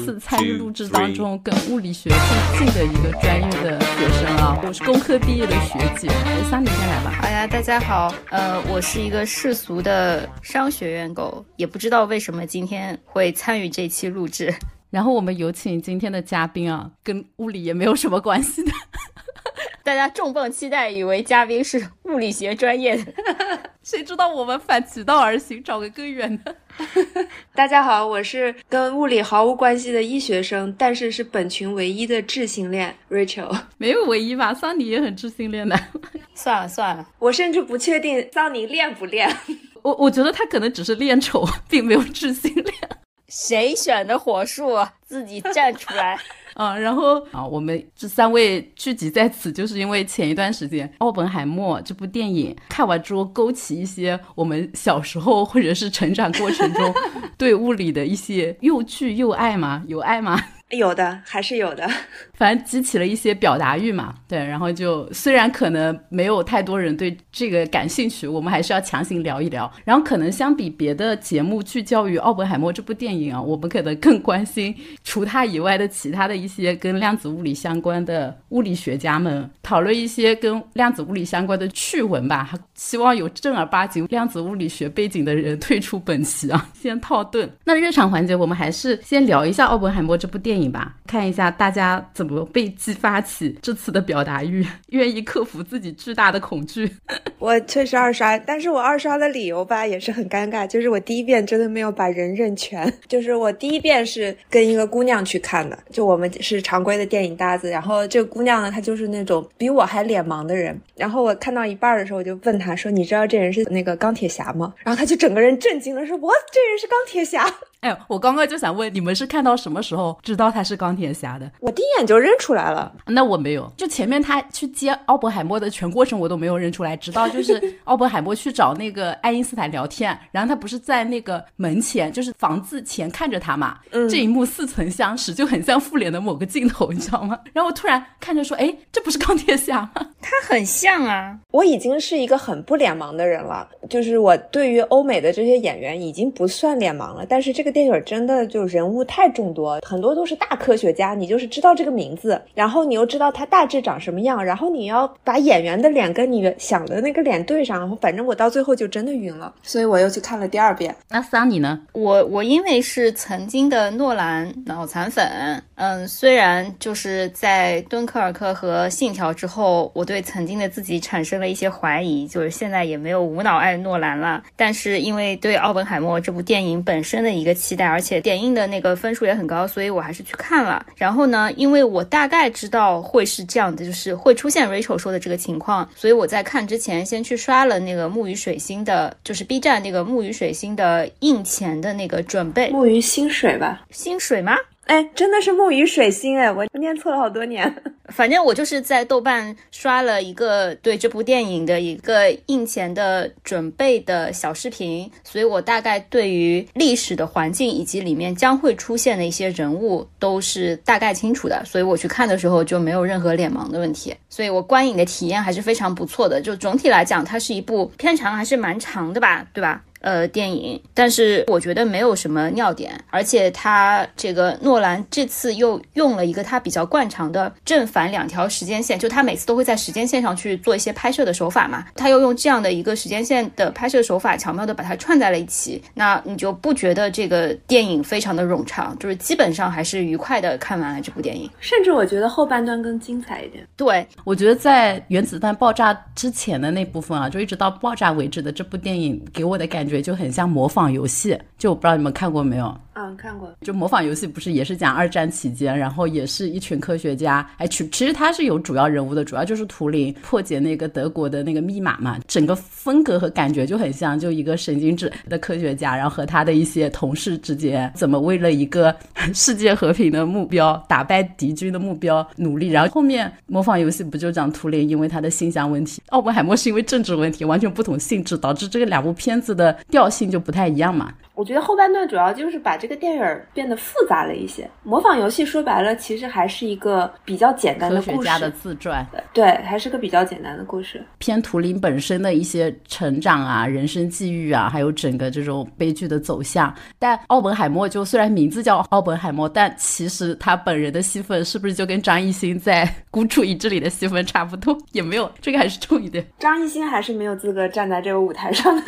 次参与录制当中跟物理学最近的一个专业的学生啊，我是工科毕业的学姐，桑尼先来吧。哎呀，大家好，呃，我是一个世俗的商学院狗，也不知道为什么今天会参与这期录制。然后我们有请今天的嘉宾啊，跟物理也没有什么关系的。大家重磅期待，以为嘉宾是物理学专业的，谁知道我们反其道而行，找个更远的。大家好，我是跟物理毫无关系的医学生，但是是本群唯一的智性恋 Rachel。没有唯一吧？桑尼也很智性恋的。算了算了，我甚至不确定桑尼恋不恋。我我觉得他可能只是恋丑，并没有智性恋。谁选的火术？自己站出来。啊，然后啊，我们这三位聚集在此，就是因为前一段时间《奥本海默》这部电影看完之后，勾起一些我们小时候或者是成长过程中 对物理的一些又惧又爱吗？有爱吗？有的还是有的，反正激起了一些表达欲嘛。对，然后就虽然可能没有太多人对这个感兴趣，我们还是要强行聊一聊。然后可能相比别的节目聚焦于《奥本海默》这部电影啊，我们可能更关心除他以外的其他的一些跟量子物理相关的物理学家们，讨论一些跟量子物理相关的趣闻吧。希望有正儿八经量子物理学背景的人退出本期啊，先套盾。那日常环节，我们还是先聊一下《奥本海默》这部电影。吧，看一下大家怎么被激发起这次的表达欲，愿意克服自己巨大的恐惧。我确实二刷，但是我二刷的理由吧也是很尴尬，就是我第一遍真的没有把人认全。就是我第一遍是跟一个姑娘去看的，就我们是常规的电影搭子，然后这个姑娘呢，她就是那种比我还脸盲的人。然后我看到一半的时候，我就问她说：“你知道这人是那个钢铁侠吗？”然后她就整个人震惊了，说：“我这人是钢铁侠。”哎，我刚刚就想问，你们是看到什么时候知道他是钢铁侠的？我第一眼就认出来了。那我没有，就前面他去接奥本海默的全过程我都没有认出来，直到就是 奥本海默去找那个爱因斯坦聊天，然后他不是在那个门前，就是房子前看着他嘛。嗯。这一幕似曾相识，就很像复联的某个镜头，你知道吗？然后我突然看着说，哎，这不是钢铁侠吗？他很像啊。我已经是一个很不脸盲的人了，就是我对于欧美的这些演员已经不算脸盲了，但是这个。电影真的就人物太众多，很多都是大科学家，你就是知道这个名字，然后你又知道他大致长什么样，然后你要把演员的脸跟你想的那个脸对上，然后反正我到最后就真的晕了，所以我又去看了第二遍。那桑尼呢？我我因为是曾经的诺兰脑残粉，嗯，虽然就是在敦刻尔克和信条之后，我对曾经的自己产生了一些怀疑，就是现在也没有无脑爱诺兰了，但是因为对奥本海默这部电影本身的一个。期待，而且点映的那个分数也很高，所以我还是去看了。然后呢，因为我大概知道会是这样的，就是会出现 Rachel 说的这个情况，所以我在看之前先去刷了那个木鱼水星的，就是 B 站那个木鱼水星的映前的那个准备。木鱼薪水吧？薪水吗？哎，真的是木鱼水星哎，我念错了好多年。反正我就是在豆瓣刷了一个对这部电影的一个映前的准备的小视频，所以我大概对于历史的环境以及里面将会出现的一些人物都是大概清楚的，所以我去看的时候就没有任何脸盲的问题，所以我观影的体验还是非常不错的。就总体来讲，它是一部片长还是蛮长的吧，对吧？呃，电影，但是我觉得没有什么尿点，而且他这个诺兰这次又用了一个他比较惯常的正反两条时间线，就他每次都会在时间线上去做一些拍摄的手法嘛，他又用这样的一个时间线的拍摄手法，巧妙的把它串在了一起，那你就不觉得这个电影非常的冗长，就是基本上还是愉快的看完了这部电影，甚至我觉得后半段更精彩一点。对，我觉得在原子弹爆炸之前的那部分啊，就一直到爆炸为止的这部电影，给我的感觉。就很像模仿游戏，就我不知道你们看过没有。嗯，看过。就模仿游戏不是也是讲二战期间，然后也是一群科学家。哎，其其实他是有主要人物的，主要就是图灵破解那个德国的那个密码嘛。整个风格和感觉就很像，就一个神经质的科学家，然后和他的一些同事之间怎么为了一个 世界和平的目标，打败敌军的目标努力。然后后面模仿游戏不就讲图灵因为他的性向问题，奥本海默是因为政治问题，完全不同性质，导致这个两部片子的调性就不太一样嘛。我觉得后半段主要就是把。这个电影变得复杂了一些。模仿游戏说白了，其实还是一个比较简单的科学家的自传，对，还是个比较简单的故事。偏图灵本身的一些成长啊、人生际遇啊，还有整个这种悲剧的走向。但奥本海默就虽然名字叫奥本海默，但其实他本人的戏份是不是就跟张艺兴在《孤注一掷》里的戏份差不多？也没有，这个还是重一点。张艺兴还是没有资格站在这个舞台上的。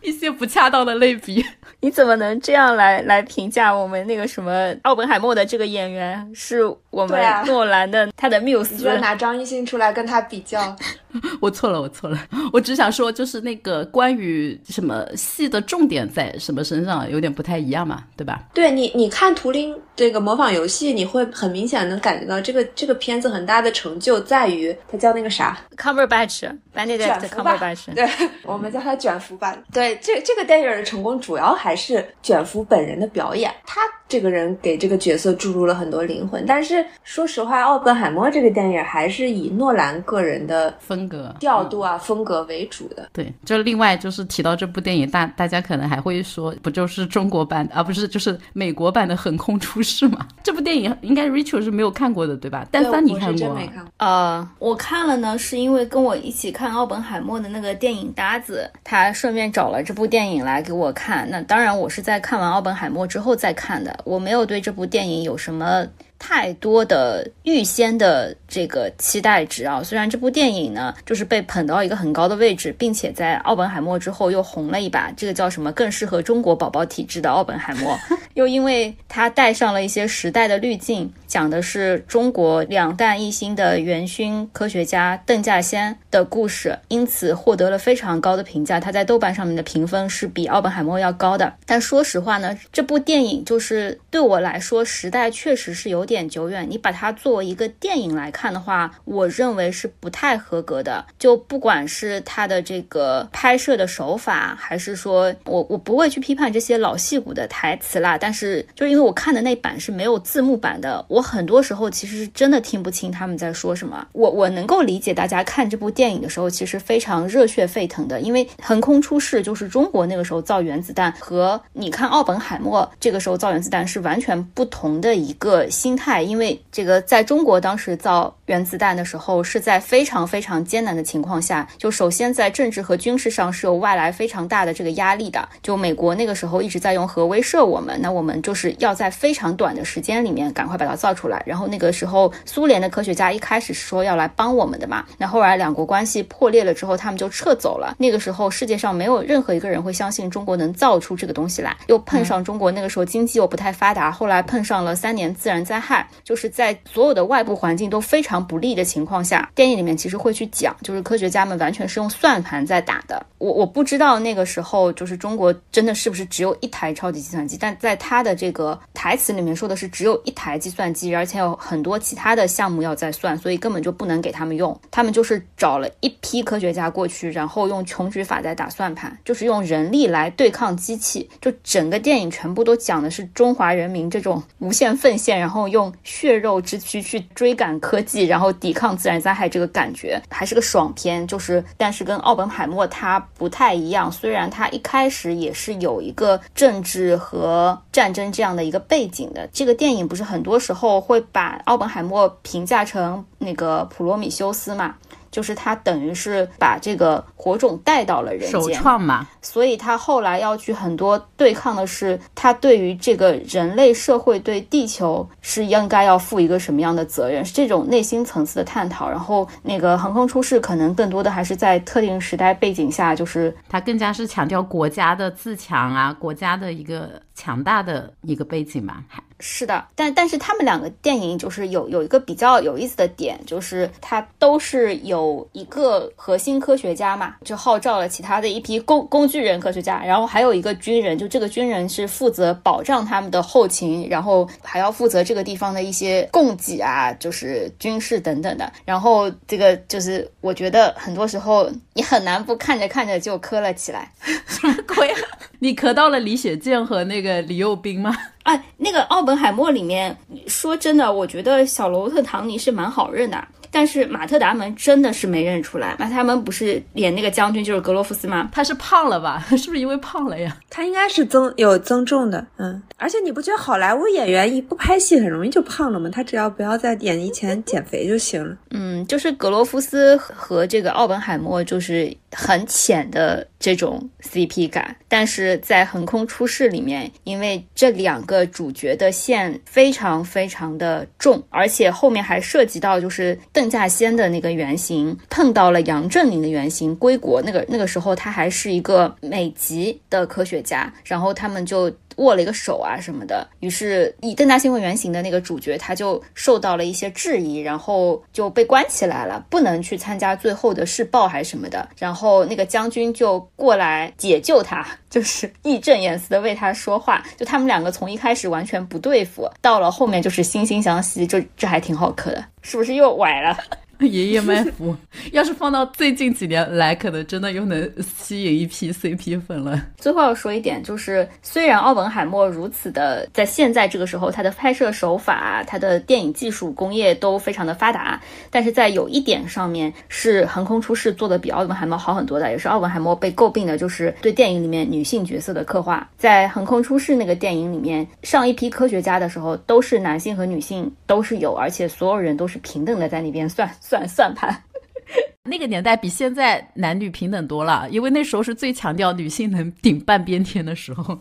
一些不恰当的类比，你怎么能这样来来评价我们那个什么奥本海默的这个演员？是我们诺兰的他的缪斯，拿张艺兴出来跟他比较。我错了，我错了，我只想说，就是那个关于什么戏的重点在什么身上，有点不太一样嘛，对吧？对你，你看图灵这个模仿游戏，你会很明显能感觉到这个这个片子很大的成就在于它叫那个啥，Cumberbatch，Benedict Cumberbatch，对我们叫它卷福吧。对，这这个电影的成功主要还是卷福本人的表演，他这个人给这个角色注入了很多灵魂。但是说实话，奥本海默这个电影还是以诺兰个人的风。风格调度啊，风格为主的。对，就另外就是提到这部电影，大大家可能还会说，不就是中国版，而不是就是美国版的《横空出世》吗？这部电影应该 Rachel 是没有看过的，对吧？但凡你看过？呃，我看了呢，是因为跟我一起看奥本海默的那个电影搭子，他顺便找了这部电影来给我看。那当然，我是在看完奥本海默之后再看的，我没有对这部电影有什么。太多的预先的这个期待值啊！虽然这部电影呢，就是被捧到一个很高的位置，并且在奥本海默之后又红了一把，这个叫什么？更适合中国宝宝体质的奥本海默，又因为它带上了一些时代的滤镜，讲的是中国两弹一星的元勋科学家邓稼先的故事，因此获得了非常高的评价。他在豆瓣上面的评分是比奥本海默要高的。但说实话呢，这部电影就是对我来说，时代确实是有。有点久远，你把它作为一个电影来看的话，我认为是不太合格的。就不管是它的这个拍摄的手法，还是说我我不会去批判这些老戏骨的台词啦。但是就因为我看的那版是没有字幕版的，我很多时候其实是真的听不清他们在说什么。我我能够理解大家看这部电影的时候其实非常热血沸腾的，因为横空出世就是中国那个时候造原子弹和你看奥本海默这个时候造原子弹是完全不同的一个心。态，因为这个在中国当时造原子弹的时候，是在非常非常艰难的情况下。就首先在政治和军事上是有外来非常大的这个压力的。就美国那个时候一直在用核威慑我们，那我们就是要在非常短的时间里面赶快把它造出来。然后那个时候苏联的科学家一开始是说要来帮我们的嘛，那后来两国关系破裂了之后，他们就撤走了。那个时候世界上没有任何一个人会相信中国能造出这个东西来。又碰上中国那个时候经济又不太发达，后来碰上了三年自然灾害。害就是在所有的外部环境都非常不利的情况下，电影里面其实会去讲，就是科学家们完全是用算盘在打的。我我不知道那个时候就是中国真的是不是只有一台超级计算机，但在他的这个台词里面说的是只有一台计算机，而且有很多其他的项目要在算，所以根本就不能给他们用。他们就是找了一批科学家过去，然后用穷举法在打算盘，就是用人力来对抗机器。就整个电影全部都讲的是中华人民这种无限奉献，然后。用血肉之躯去追赶科技，然后抵抗自然灾害，这个感觉还是个爽片。就是，但是跟奥本海默它不太一样。虽然它一开始也是有一个政治和战争这样的一个背景的。这个电影不是很多时候会把奥本海默评价成那个普罗米修斯嘛？就是他等于是把这个火种带到了人间，首创嘛。所以他后来要去很多对抗的是他对于这个人类社会对地球是应该要负一个什么样的责任，是这种内心层次的探讨。然后那个横空出世可能更多的还是在特定时代背景下，就是他更加是强调国家的自强啊，国家的一个强大的一个背景吧。是的，但但是他们两个电影就是有有一个比较有意思的点，就是它都是有一个核心科学家嘛，就号召了其他的一批工工具人科学家，然后还有一个军人，就这个军人是负责保障他们的后勤，然后还要负责这个地方的一些供给啊，就是军事等等的。然后这个就是我觉得很多时候你很难不看着看着就磕了起来。什么鬼？你磕到了李雪健和那个李幼斌吗？哎，那个奥本海默里面，说真的，我觉得小罗特·唐尼是蛮好认的。但是马特·达蒙真的是没认出来，马特·达蒙不是演那个将军就是格罗夫斯吗？他是胖了吧？是不是因为胖了呀？他应该是增有增重的，嗯。而且你不觉得好莱坞演员一不拍戏很容易就胖了吗？他只要不要在演艺前减肥就行了。嗯，就是格罗夫斯和这个奥本海默就是很浅的这种 CP 感，但是在《横空出世》里面，因为这两个主角的线非常非常的重，而且后面还涉及到就是邓。稼先的那个原型碰到了杨振宁的原型归国，那个那个时候他还是一个美籍的科学家，然后他们就。握了一个手啊什么的，于是以邓稼先为原型的那个主角，他就受到了一些质疑，然后就被关起来了，不能去参加最后的试爆还是什么的。然后那个将军就过来解救他，就是义正言辞的为他说话。就他们两个从一开始完全不对付，到了后面就是惺惺相惜，就这还挺好磕的，是不是又崴了？爷爷卖腐，要是放到最近几年来，可能真的又能吸引一批 CP 粉了。最后要说一点，就是虽然奥本海默如此的，在现在这个时候，他的拍摄手法、他的电影技术工业都非常的发达，但是在有一点上面是横空出世做的比奥本海默好很多的，也是奥本海默被诟病的，就是对电影里面女性角色的刻画。在横空出世那个电影里面，上一批科学家的时候，都是男性和女性都是有，而且所有人都是平等的在那边算。算算盘，那个年代比现在男女平等多了，因为那时候是最强调女性能顶半边天的时候。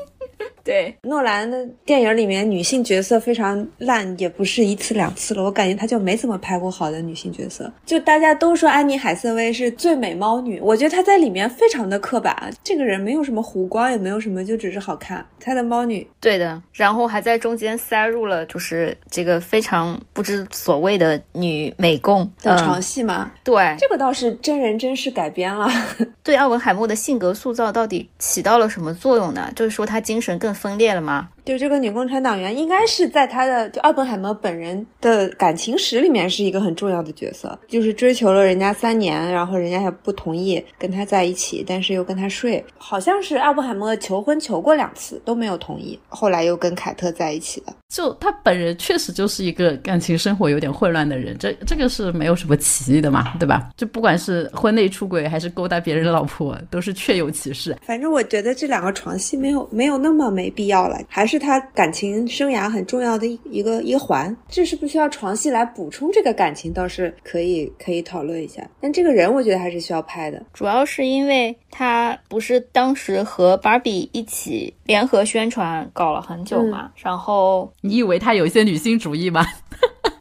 对，诺兰的电影里面女性角色非常烂，也不是一次两次了。我感觉他就没怎么拍过好的女性角色。就大家都说安妮海瑟薇是最美猫女，我觉得她在里面非常的刻板。这个人没有什么弧光，也没有什么，就只是好看。她的猫女，对的。然后还在中间塞入了就是这个非常不知所谓的女美工的床戏吗？对，这个倒是真人真事改编了。对奥文海默的性格塑造到底起到了什么作用呢？就是说他精神更。分裂了吗？就这个女共产党员，应该是在他的就奥本海默本人的感情史里面是一个很重要的角色，就是追求了人家三年，然后人家也不同意跟他在一起，但是又跟他睡，好像是奥本海默求婚求过两次都没有同意，后来又跟凯特在一起的。就他本人确实就是一个感情生活有点混乱的人，这这个是没有什么歧义的嘛，对吧？就不管是婚内出轨还是勾搭别人老婆，都是确有其事。反正我觉得这两个床戏没有没有那么没必要了，还是。是他感情生涯很重要的一一个一环，这是不需要床戏来补充这个感情，倒是可以可以讨论一下。但这个人我觉得还是需要拍的，主要是因为他不是当时和芭比一起联合宣传搞了很久嘛，然后你以为他有一些女性主义吗？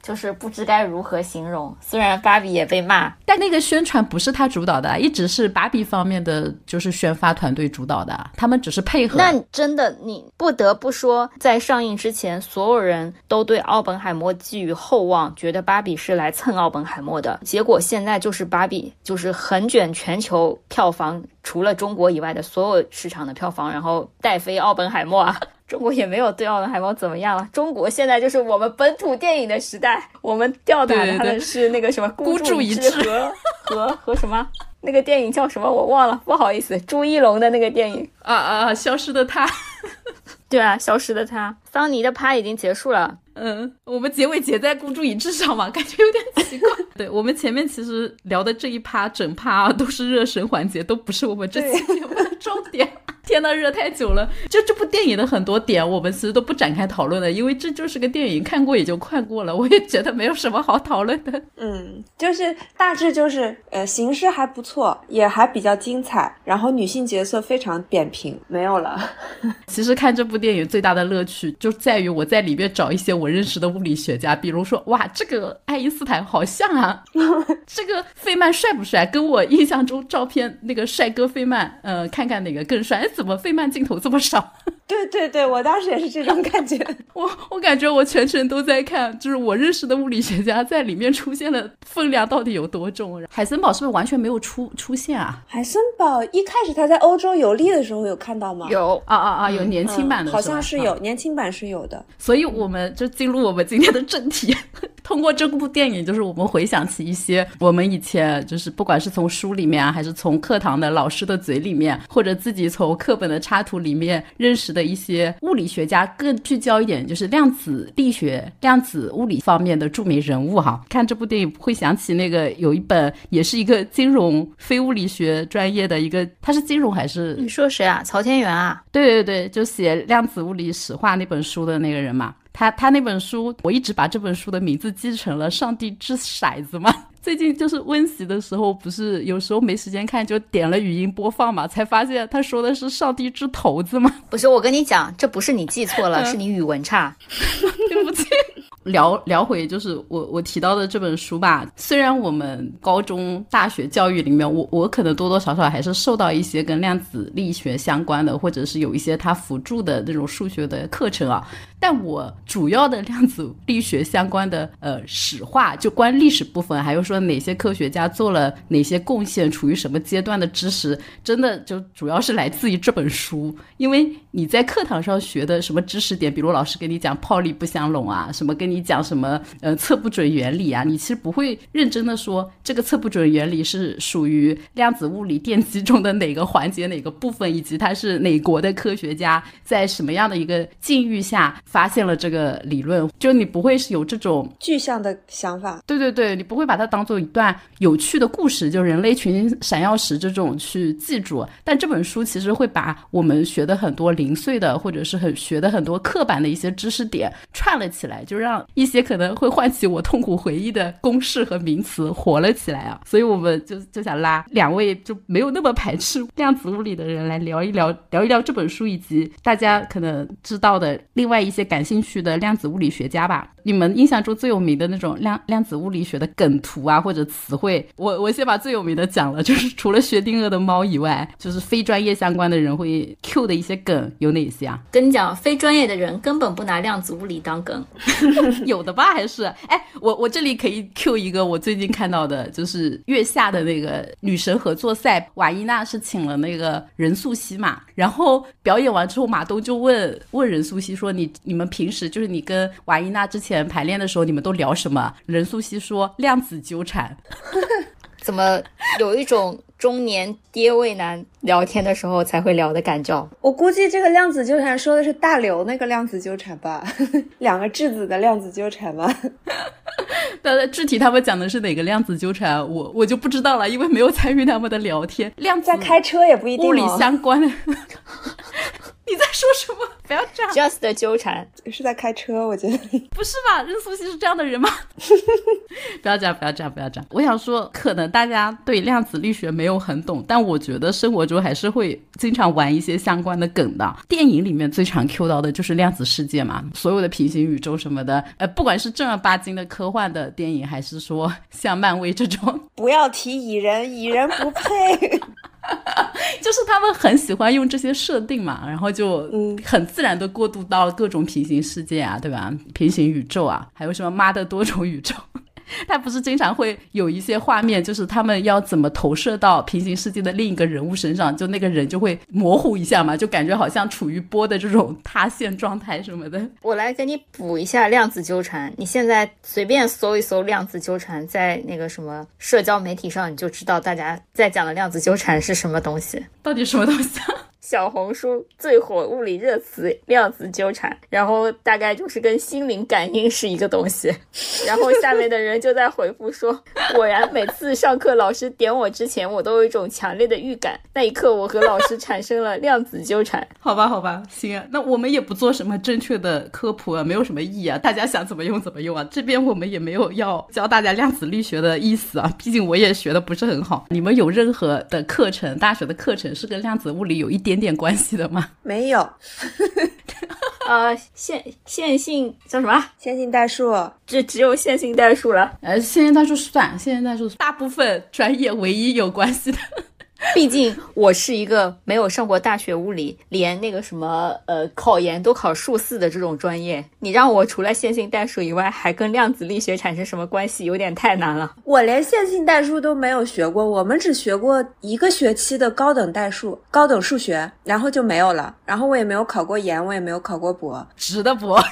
就是不知该如何形容。虽然芭比也被骂，但那个宣传不是他主导的，一直是芭比方面的就是宣发团队主导的，他们只是配合。那真的，你不得不说，在上映之前，所有人都对奥本海默寄予厚望，觉得芭比是来蹭奥本海默的。结果现在就是芭比就是横卷全球票房，除了中国以外的所有市场的票房，然后带飞奥本海默啊。中国也没有对奥本海默怎么样了。中国现在就是我们本土电影的时代，我们吊打他的是那个什么孤注一掷和和和什么那个电影叫什么我忘了，不好意思，朱一龙的那个电影啊啊，消失的他，对啊，消失的他，桑尼的趴已经结束了。嗯，我们结尾结在孤注一掷上嘛，感觉有点奇怪。对我们前面其实聊的这一趴整趴都是热身环节，都不是我们这期节目的重点。天呐，热太久了！就这部电影的很多点，我们其实都不展开讨论了，因为这就是个电影，看过也就看过了。我也觉得没有什么好讨论的。嗯，就是大致就是，呃，形式还不错，也还比较精彩，然后女性角色非常扁平，没有了。其实看这部电影最大的乐趣就在于我在里面找一些我认识的物理学家，比如说，哇，这个爱因斯坦好像啊，这个费曼帅不帅？跟我印象中照片那个帅哥费曼，呃，看看哪个更帅。怎么费曼镜头这么少？对对对，我当时也是这种感觉。我我感觉我全程都在看，就是我认识的物理学家在里面出现的分量到底有多重？海森堡是不是完全没有出出现啊？海森堡一开始他在欧洲游历的时候有看到吗？有啊啊啊！有年轻版的，好像是有年轻版是有的。所以我们就进入我们今天的正题，通过这部电影，就是我们回想起一些我们以前就是不管是从书里面啊，还是从课堂的老师的嘴里面，或者自己从课本的插图里面认识的一些物理学家，更聚焦一点就是量子力学、量子物理方面的著名人物哈。看这部电影会想起那个有一本也是一个金融非物理学专业的一个，他是金融还是？你说谁啊？曹天元啊？对对对，就写量子物理史话那本书的那个人嘛。他他那本书，我一直把这本书的名字记成了《上帝掷骰子》嘛。最近就是温习的时候，不是有时候没时间看，就点了语音播放嘛，才发现他说的是“上帝之头子”吗。不是，我跟你讲，这不是你记错了，是你语文差。对不起。聊聊回就是我我提到的这本书吧。虽然我们高中、大学教育里面，我我可能多多少少还是受到一些跟量子力学相关的，或者是有一些它辅助的那种数学的课程啊。但我主要的量子力学相关的呃史话，就关历史部分，还有说哪些科学家做了哪些贡献，处于什么阶段的知识，真的就主要是来自于这本书。因为你在课堂上学的什么知识点，比如老师跟你讲泡利不相容啊，什么跟你讲什么呃测不准原理啊，你其实不会认真的说这个测不准原理是属于量子物理电机中的哪个环节哪个部分，以及它是哪国的科学家在什么样的一个境遇下。发现了这个理论，就你不会是有这种具象的想法，对对对，你不会把它当做一段有趣的故事，就人类群闪耀时这种去记住。但这本书其实会把我们学的很多零碎的，或者是很学的很多刻板的一些知识点串了起来，就让一些可能会唤起我痛苦回忆的公式和名词活了起来啊。所以我们就就想拉两位就没有那么排斥量子物理的人来聊一聊，聊一聊这本书以及大家可能知道的另外一些。感兴趣的量子物理学家吧，你们印象中最有名的那种量量子物理学的梗图啊，或者词汇，我我先把最有名的讲了，就是除了薛定谔的猫以外，就是非专业相关的人会 Q 的一些梗有哪些啊？跟你讲，非专业的人根本不拿量子物理当梗，有的吧？还是哎，我我这里可以 Q 一个我最近看到的，就是月下的那个女神合作赛，瓦伊娜是请了那个任素汐嘛，然后表演完之后，马东就问问任素汐说：“你。”你们平时就是你跟瓦伊娜之前排练的时候，你们都聊什么？任素汐说量子纠缠，怎么有一种中年爹味男聊天的时候才会聊的感觉？我估计这个量子纠缠说的是大刘那个量子纠缠吧，两个质子的量子纠缠吧。但是具体他们讲的是哪个量子纠缠，我我就不知道了，因为没有参与他们的聊天。量子在开车也不一定，物理相关的。你在说什么？不要这样！Just 的纠缠是在开车，我觉得 不是吧？任素汐是这样的人吗？不要这样，不要这样，不要这样！我想说，可能大家对量子力学没有很懂，但我觉得生活中还是会经常玩一些相关的梗的。电影里面最常 Q 到的就是量子世界嘛，所有的平行宇宙什么的，呃，不管是正儿八经的科幻的电影，还是说像漫威这种，不要提蚁人，蚁人不配。就是他们很喜欢用这些设定嘛，然后就很自然的过渡到各种平行世界啊，对吧？平行宇宙啊，还有什么妈的多种宇宙。他不是经常会有一些画面，就是他们要怎么投射到平行世界的另一个人物身上，就那个人就会模糊一下嘛，就感觉好像处于波的这种塌陷状态什么的。我来给你补一下量子纠缠，你现在随便搜一搜量子纠缠，在那个什么社交媒体上，你就知道大家在讲的量子纠缠是什么东西，到底什么东西啊？小红书最火物理热词“量子纠缠”，然后大概就是跟心灵感应是一个东西。然后下面的人就在回复说：“ 果然，每次上课老师点我之前，我都有一种强烈的预感，那一刻我和老师产生了量子纠缠。”好吧，好吧，行啊，那我们也不做什么正确的科普啊，没有什么意义啊，大家想怎么用怎么用啊。这边我们也没有要教大家量子力学的意思啊，毕竟我也学的不是很好。你们有任何的课程，大学的课程是跟量子物理有一点？点点关系的吗？没有，呃，线线性叫什么？线性代数，这只有线性代数了。呃，线性代数算，线性代数大部分专业唯一有关系的。毕竟我是一个没有上过大学物理，连那个什么呃考研都考数四的这种专业，你让我除了线性代数以外，还跟量子力学产生什么关系，有点太难了。我连线性代数都没有学过，我们只学过一个学期的高等代数、高等数学，然后就没有了。然后我也没有考过研，我也没有考过博，值的博。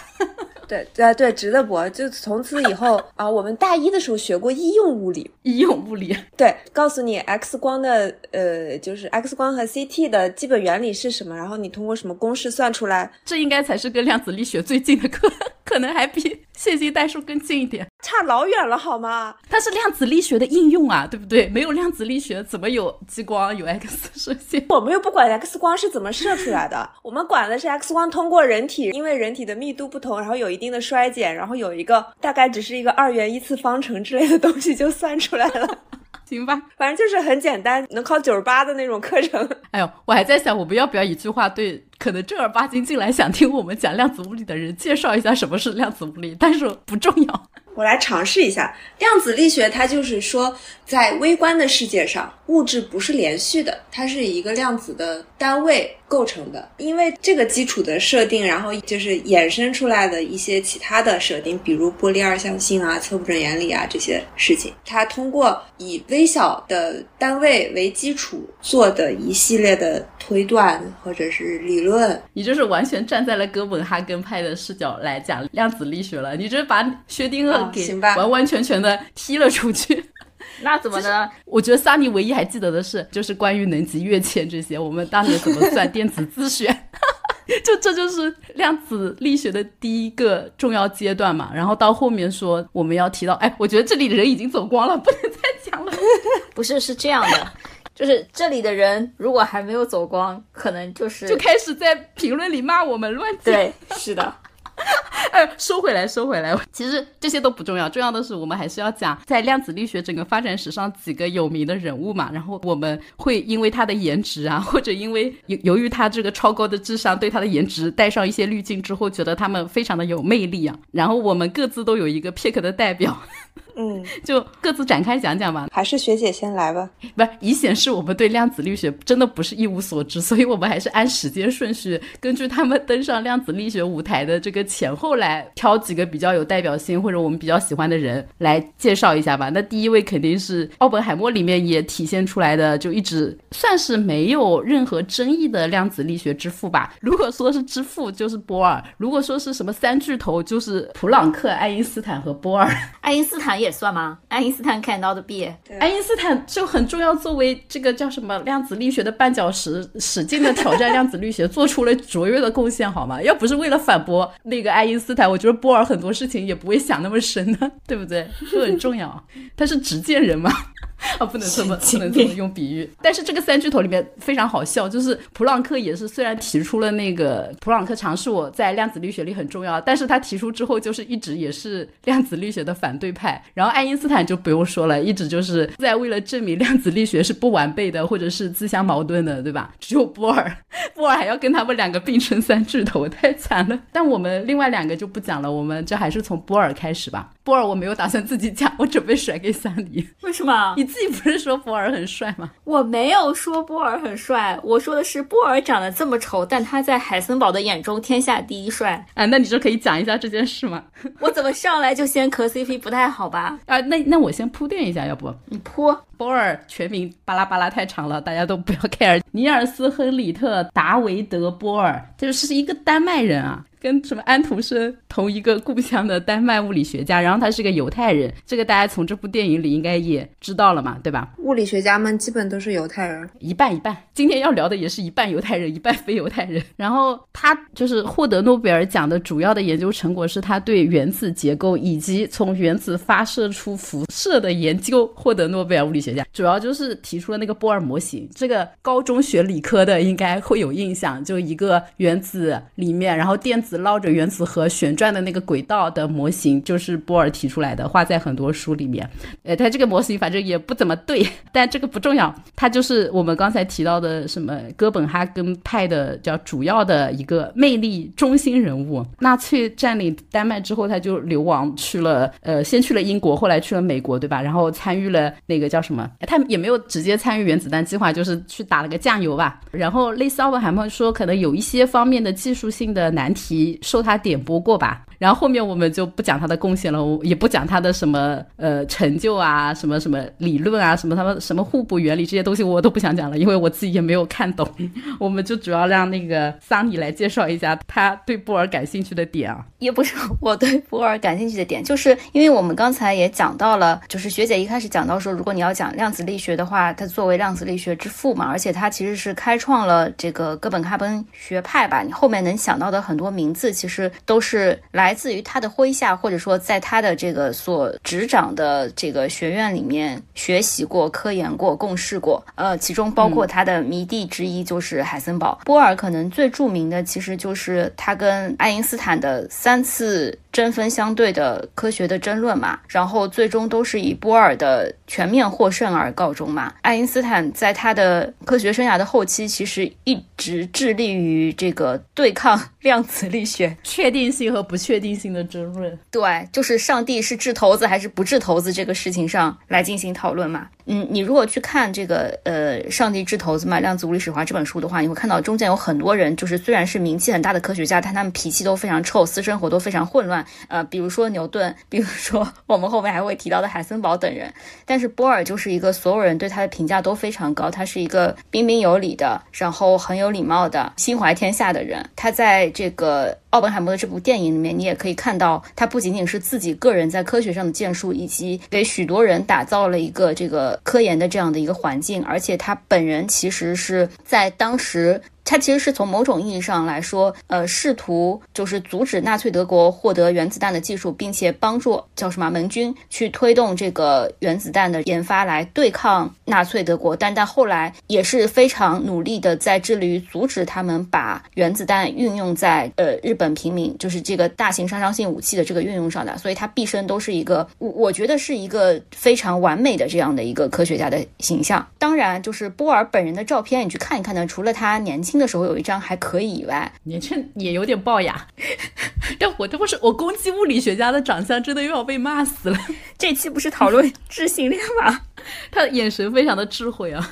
对对对，直的博。就从此以后啊，我们大一的时候学过医用物理，医用物理，对，告诉你 X 光的呃，就是 X 光和 CT 的基本原理是什么，然后你通过什么公式算出来。这应该才是跟量子力学最近的课，可能还比线性代数更近一点。差老远了好吗？它是量子力学的应用啊，对不对？没有量子力学，怎么有激光、有 X 射线？我们又不管 X 光是怎么射出来的，我们管的是 X 光通过人体，因为人体的密度不同，然后有一定的衰减，然后有一个大概只是一个二元一次方程之类的东西就算出来了。行吧，反正就是很简单，能考九十八的那种课程。哎呦，我还在想，我们要不要一句话对可能正儿八经进来想听我们讲量子物理的人介绍一下什么是量子物理？但是不重要。我来尝试一下量子力学，它就是说，在微观的世界上，物质不是连续的，它是一个量子的单位构成的。因为这个基础的设定，然后就是衍生出来的一些其他的设定，比如波粒二象性啊、测不准原理啊这些事情。它通过以微小的单位为基础做的一系列的推断或者是理论，你就是完全站在了哥本哈根派的视角来讲量子力学了。你这把薛定谔。给完完全全的踢了出去，那怎么呢？我觉得萨尼唯一还记得的是，就是关于能级跃迁这些，我们当年怎么算电子自旋，就这就是量子力学的第一个重要阶段嘛。然后到后面说我们要提到，哎，我觉得这里的人已经走光了，不能再讲了。不是，是这样的，就是这里的人如果还没有走光，可能就是就开始在评论里骂我们乱讲。对，是的。哎，收回来，收回来。其实这些都不重要，重要的是我们还是要讲在量子力学整个发展史上几个有名的人物嘛。然后我们会因为他的颜值啊，或者因为由由于他这个超高的智商，对他的颜值带上一些滤镜之后，觉得他们非常的有魅力啊。然后我们各自都有一个 pick 的代表，嗯，就各自展开讲讲吧。还是学姐先来吧，不以显示我们对量子力学真的不是一无所知，所以我们还是按时间顺序，根据他们登上量子力学舞台的这个前后。来挑几个比较有代表性或者我们比较喜欢的人来介绍一下吧。那第一位肯定是奥本海默里面也体现出来的，就一直算是没有任何争议的量子力学之父吧。如果说是之父，就是波尔；如果说是什么三巨头，就是普朗克、爱因斯坦和波尔。爱因斯 坦也算吗？爱因斯坦看到的 B，爱因斯坦就很重要，作为这个叫什么量子力学的绊脚石，使劲的挑战量子力学，做出了卓越的贡献，好吗？要不是为了反驳那个爱因斯。坦，我觉得波尔很多事情也不会想那么深的，对不对？都很重要。他是执剑人嘛。啊，不能这么不能这么用比喻。但是这个三巨头里面非常好笑，就是普朗克也是虽然提出了那个普朗克常数在量子力学里很重要，但是他提出之后就是一直也是量子力学的反对派。然后爱因斯坦就不用说了，一直就是在为了证明量子力学是不完备的或者是自相矛盾的，对吧？只有波尔，波尔还要跟他们两个并称三巨头，太惨了。但我们另外两个就不讲了，我们这还是从波尔开始吧。波尔我没有打算自己讲，我准备甩给三里。为什么？你自己不是说波尔很帅吗？我没有说波尔很帅，我说的是波尔长得这么丑，但他在海森堡的眼中天下第一帅啊！那你就可以讲一下这件事吗？我怎么上来就先磕 CP 不太好吧？啊，那那我先铺垫一下，要不你铺波尔全名巴拉巴拉太长了，大家都不要 care。尼尔斯·亨里特·达维德·波尔，就是一个丹麦人啊。跟什么安徒生同一个故乡的丹麦物理学家，然后他是个犹太人，这个大家从这部电影里应该也知道了嘛，对吧？物理学家们基本都是犹太人，一半一半。今天要聊的也是一半犹太人，一半非犹太人。然后他就是获得诺贝尔奖的主要的研究成果是他对原子结构以及从原子发射出辐射的研究获得诺贝尔物理学主要就是提出了那个波尔模型。这个高中学理科的应该会有印象，就一个原子里面，然后电子。绕着原子核旋转的那个轨道的模型，就是波尔提出来的，画在很多书里面。呃，他这个模型反正也不怎么对，但这个不重要。他就是我们刚才提到的什么哥本哈根派的叫主要的一个魅力中心人物。纳粹占领丹麦之后，他就流亡去了，呃，先去了英国，后来去了美国，对吧？然后参与了那个叫什么么，他也没有直接参与原子弹计划，就是去打了个酱油吧。然后类似奥本海默说，可能有一些方面的技术性的难题受他点拨过吧。然后后面我们就不讲他的贡献了，我也不讲他的什么呃成就啊，什么什么理论啊，什么他们什么互补原理这些东西我都不想讲了，因为我自己也没有看懂。我们就主要让那个桑尼来介绍一下他对波尔感兴趣的点啊，也不是我对波尔感兴趣的点，就是因为我们刚才也讲到了，就是学姐一开始讲到说，如果你要讲量子力学的话，他作为量子力学之父嘛，而且他其实是开创了这个哥本哈根学派吧，你后面能想到的很多名字，其实都是来。来自于他的麾下，或者说在他的这个所执掌的这个学院里面学习过、科研过、共事过，呃，其中包括他的迷弟之一就是海森堡。波尔可能最著名的其实就是他跟爱因斯坦的三次。针锋相对的科学的争论嘛，然后最终都是以波尔的全面获胜而告终嘛。爱因斯坦在他的科学生涯的后期，其实一直致力于这个对抗量子力学确定性和不确定性的争论。对，就是上帝是掷骰子还是不掷骰子这个事情上来进行讨论嘛。嗯，你如果去看这个呃《上帝掷骰子嘛量子物理史话》这本书的话，你会看到中间有很多人，就是虽然是名气很大的科学家，但他们脾气都非常臭，私生活都非常混乱。呃，比如说牛顿，比如说我们后面还会提到的海森堡等人，但是波尔就是一个所有人对他的评价都非常高，他是一个彬彬有礼的，然后很有礼貌的，心怀天下的人。他在这个奥本海默的这部电影里面，你也可以看到，他不仅仅是自己个人在科学上的建树，以及给许多人打造了一个这个科研的这样的一个环境，而且他本人其实是在当时。他其实是从某种意义上来说，呃，试图就是阻止纳粹德国获得原子弹的技术，并且帮助叫什么盟军去推动这个原子弹的研发来对抗纳粹德国。但但后来也是非常努力的在致力于阻止他们把原子弹运用在呃日本平民，就是这个大型杀伤性武器的这个运用上的。所以他毕生都是一个，我我觉得是一个非常完美的这样的一个科学家的形象。当然，就是波尔本人的照片，你去看一看呢，除了他年轻。的时候有一张还可以以外，年轻也有点龅牙。但我这不是我攻击物理学家的长相，真的又要被骂死了。这期不是讨论智性恋吗？他的眼神非常的智慧啊。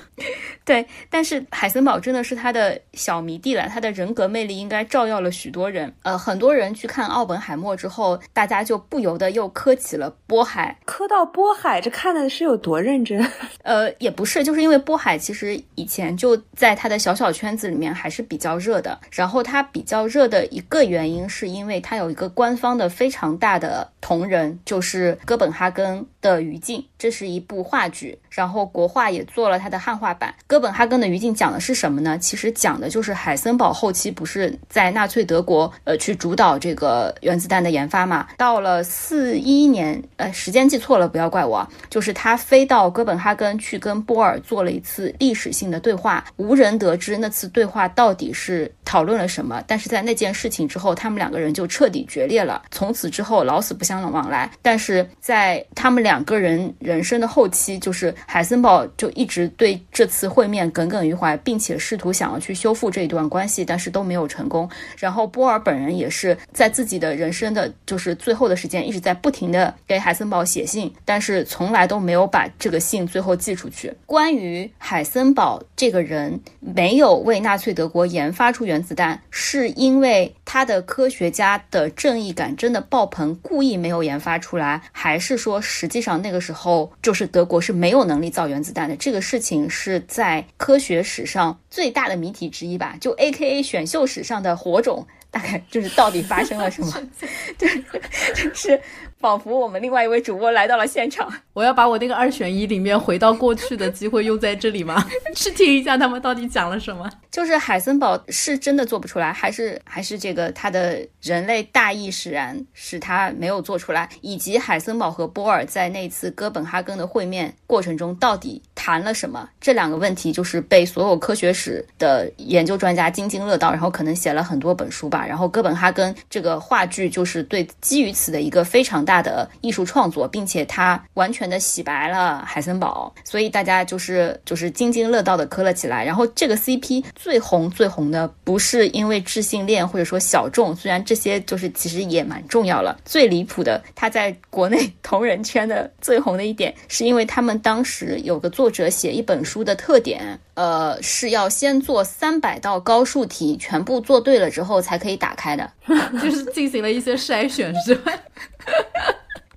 对，但是海森堡真的是他的小迷弟了，他的人格魅力应该照耀了许多人。呃，很多人去看奥本海默之后，大家就不由得又磕起了波海，磕到波海，这看的是有多认真？呃，也不是，就是因为波海其实以前就在他的小小圈子里面。还是比较热的，然后它比较热的一个原因，是因为它有一个官方的非常大的同人，就是哥本哈根的余烬，这是一部话剧，然后国画也做了它的汉化版。哥本哈根的余烬讲的是什么呢？其实讲的就是海森堡后期不是在纳粹德国呃去主导这个原子弹的研发嘛？到了四一年，呃，时间记错了，不要怪我，就是他飞到哥本哈根去跟波尔做了一次历史性的对话，无人得知那次对话。话到底是讨论了什么？但是在那件事情之后，他们两个人就彻底决裂了，从此之后老死不相往来。但是在他们两个人人生的后期，就是海森堡就一直对这次会面耿耿于怀，并且试图想要去修复这一段关系，但是都没有成功。然后波尔本人也是在自己的人生的就是最后的时间，一直在不停的给海森堡写信，但是从来都没有把这个信最后寄出去。关于海森堡这个人，没有为纳粹。对德国研发出原子弹，是因为他的科学家的正义感真的爆棚，故意没有研发出来，还是说实际上那个时候就是德国是没有能力造原子弹的？这个事情是在科学史上最大的谜题之一吧？就 A K A 选秀史上的火种，大概就是到底发生了什么？对，就是。仿佛我们另外一位主播来到了现场，我要把我那个二选一里面回到过去的机会用在这里吗？去听一下他们到底讲了什么？就是海森堡是真的做不出来，还是还是这个他的人类大意使然使他没有做出来？以及海森堡和波尔在那次哥本哈根的会面过程中到底谈了什么？这两个问题就是被所有科学史的研究专家津津乐道，然后可能写了很多本书吧。然后哥本哈根这个话剧就是对基于此的一个非常。大的艺术创作，并且他完全的洗白了海森堡，所以大家就是就是津津乐道的磕了起来。然后这个 CP 最红最红的不是因为智性恋或者说小众，虽然这些就是其实也蛮重要了。最离谱的，他在国内同人圈的最红的一点，是因为他们当时有个作者写一本书的特点，呃，是要先做三百道高数题，全部做对了之后才可以打开的，就是进行了一些筛选，是吧？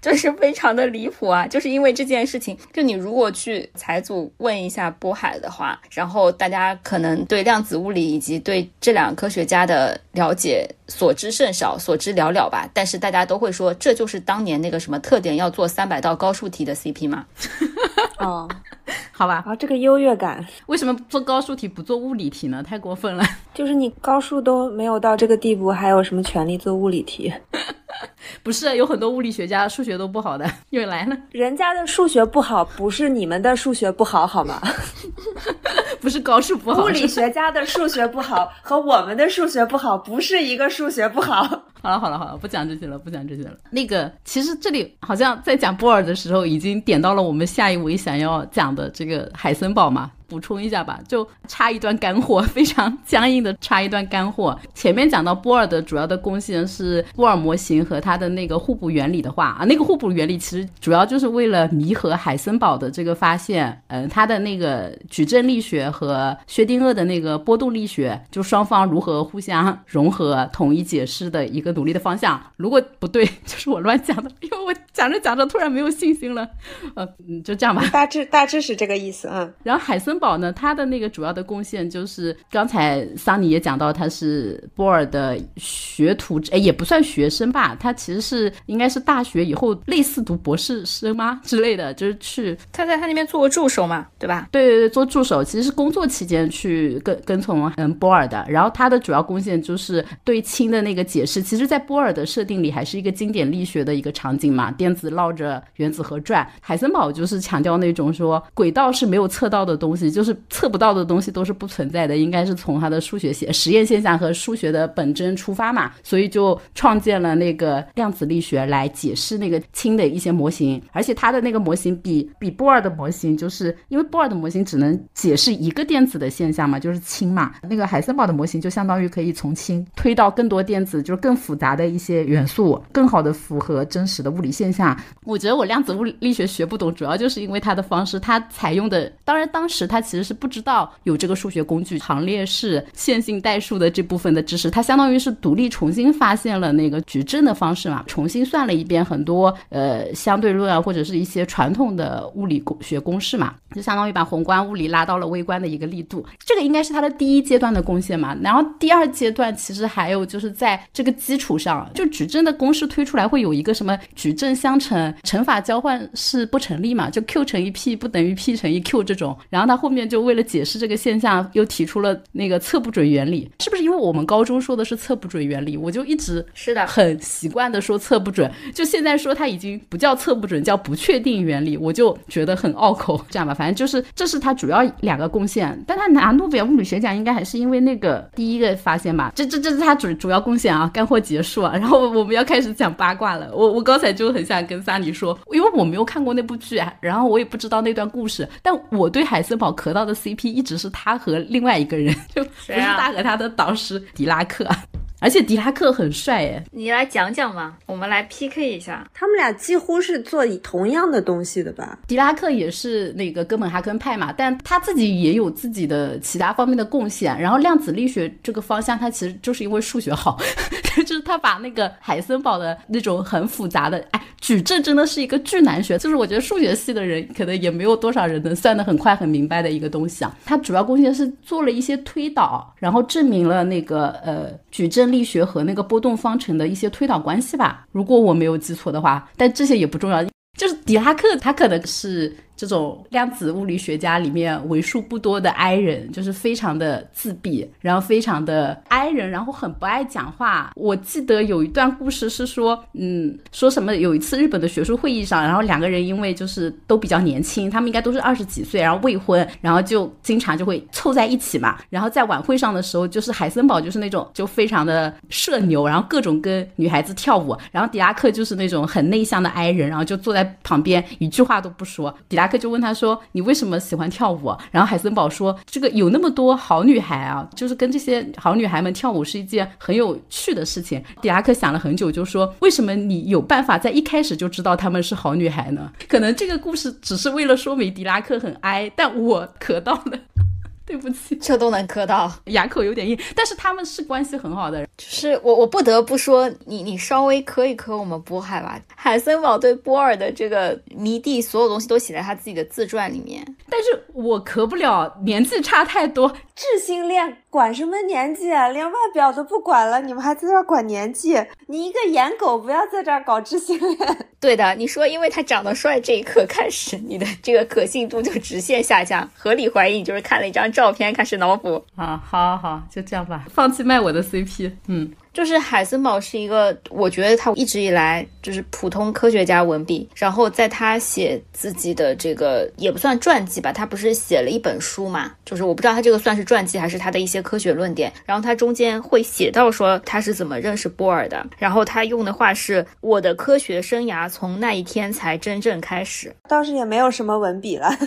就是非常的离谱啊！就是因为这件事情，就你如果去财组问一下波海的话，然后大家可能对量子物理以及对这两个科学家的了解所知甚少，所知寥寥吧。但是大家都会说，这就是当年那个什么特点要做三百道高数题的 CP 吗？哦，好吧。啊，这个优越感，为什么做高数题不做物理题呢？太过分了。就是你高数都没有到这个地步，还有什么权利做物理题？不是，有很多物理学家数学都不好的，又来了。人家的数学不好，不是你们的数学不好，好吗？不是高数不好，物理学家的数学不好和我们的数学不好不是一个数学不好。好了好了好了，不讲这些了，不讲这些了。那个，其实这里好像在讲波尔的时候，已经点到了我们下一位想要讲的这个海森堡嘛。补充一下吧，就插一段干货，非常僵硬的插一段干货。前面讲到波尔的主要的贡献是波尔模型和它的那个互补原理的话啊，那个互补原理其实主要就是为了弥合海森堡的这个发现，嗯，它的那个矩阵力学和薛定谔的那个波动力学，就双方如何互相融合、统一解释的一个努力的方向。如果不对，就是我乱讲的，因为我讲着讲着突然没有信心了。呃，就这样吧，大致大致是这个意思嗯。然后海森。堡呢，它的那个主要的贡献就是刚才桑尼也讲到，他是波尔的学徒，哎，也不算学生吧，他其实是应该是大学以后类似读博士生吗之类的，就是去 他在他那边做过助手嘛，对吧？对对对，做助手，其实是工作期间去跟跟从嗯波尔的，然后他的主要贡献就是对氢的那个解释，其实在波尔的设定里还是一个经典力学的一个场景嘛，电子绕着原子核转，海森堡就是强调那种说轨道是没有测到的东西。就是测不到的东西都是不存在的，应该是从它的数学现实验现象和数学的本真出发嘛，所以就创建了那个量子力学来解释那个氢的一些模型，而且它的那个模型比比波尔的模型，就是因为波尔的模型只能解释一个电子的现象嘛，就是氢嘛，那个海森堡的模型就相当于可以从氢推到更多电子，就是更复杂的一些元素，更好的符合真实的物理现象。我觉得我量子物理力学学不懂，主要就是因为它的方式，它采用的，当然当时它。其实是不知道有这个数学工具行列式线性代数的这部分的知识，它相当于是独立重新发现了那个矩阵的方式嘛，重新算了一遍很多呃相对论啊或者是一些传统的物理学公式嘛，就相当于把宏观物理拉到了微观的一个力度。这个应该是它的第一阶段的贡献嘛。然后第二阶段其实还有就是在这个基础上，就矩阵的公式推出来会有一个什么矩阵相乘乘法交换是不成立嘛，就 q 乘以 p 不等于 p 乘以 q 这种，然后它后面就为了解释这个现象，又提出了那个测不准原理，是不是？因为我们高中说的是测不准原理，我就一直是的，很习惯的说测不准。就现在说它已经不叫测不准，叫不确定原理，我就觉得很拗口。这样吧，反正就是这是他主要两个贡献。但他拿诺贝尔物理学奖，应该还是因为那个第一个发现吧？这这这是他主主要贡献啊！干货结束啊！然后我们要开始讲八卦了。我我刚才就很想跟萨尼说，因为我没有看过那部剧，然后我也不知道那段故事，但我对海森堡磕到的。CP 一直是他和另外一个人，就不是他和他的导师迪拉克。而且迪拉克很帅哎，你来讲讲嘛，我们来 PK 一下。他们俩几乎是做同样的东西的吧？迪拉克也是那个哥本哈根派嘛，但他自己也有自己的其他方面的贡献。然后量子力学这个方向，他其实就是因为数学好，就是他把那个海森堡的那种很复杂的，哎，矩阵真的是一个巨难学，就是我觉得数学系的人可能也没有多少人能算得很快很明白的一个东西啊。他主要贡献是做了一些推导，然后证明了那个呃矩阵。力学和那个波动方程的一些推导关系吧，如果我没有记错的话，但这些也不重要。就是狄拉克，他可能是。这种量子物理学家里面为数不多的 I 人，就是非常的自闭，然后非常的 I 人，然后很不爱讲话。我记得有一段故事是说，嗯，说什么有一次日本的学术会议上，然后两个人因为就是都比较年轻，他们应该都是二十几岁，然后未婚，然后就经常就会凑在一起嘛。然后在晚会上的时候，就是海森堡就是那种就非常的社牛，然后各种跟女孩子跳舞，然后迪拉克就是那种很内向的 I 人，然后就坐在旁边一句话都不说。迪拉克就问他说：“你为什么喜欢跳舞？”然后海森堡说：“这个有那么多好女孩啊，就是跟这些好女孩们跳舞是一件很有趣的事情。”迪拉克想了很久，就说：“为什么你有办法在一开始就知道她们是好女孩呢？可能这个故事只是为了说明迪拉克很 I，但我磕到了。”对不起，这都能磕到，牙口有点硬，但是他们是关系很好的人。就是我，我不得不说，你你稍微磕一磕我们波海吧。海森堡对波尔的这个迷弟，所有东西都写在他自己的自传里面。但是我磕不了，年纪差太多，智性恋管什么年纪啊？连外表都不管了，你们还在这管年纪？你一个颜狗，不要在这儿搞智性恋。对的，你说因为他长得帅这一刻开始，你的这个可信度就直线下降，合理怀疑你就是看了一张照。照片开始脑补啊，好好好，就这样吧，放弃卖我的 CP，嗯。就是海森堡是一个，我觉得他一直以来就是普通科学家文笔，然后在他写自己的这个也不算传记吧，他不是写了一本书嘛，就是我不知道他这个算是传记还是他的一些科学论点，然后他中间会写到说他是怎么认识波尔的，然后他用的话是我的科学生涯从那一天才真正开始，倒是也没有什么文笔了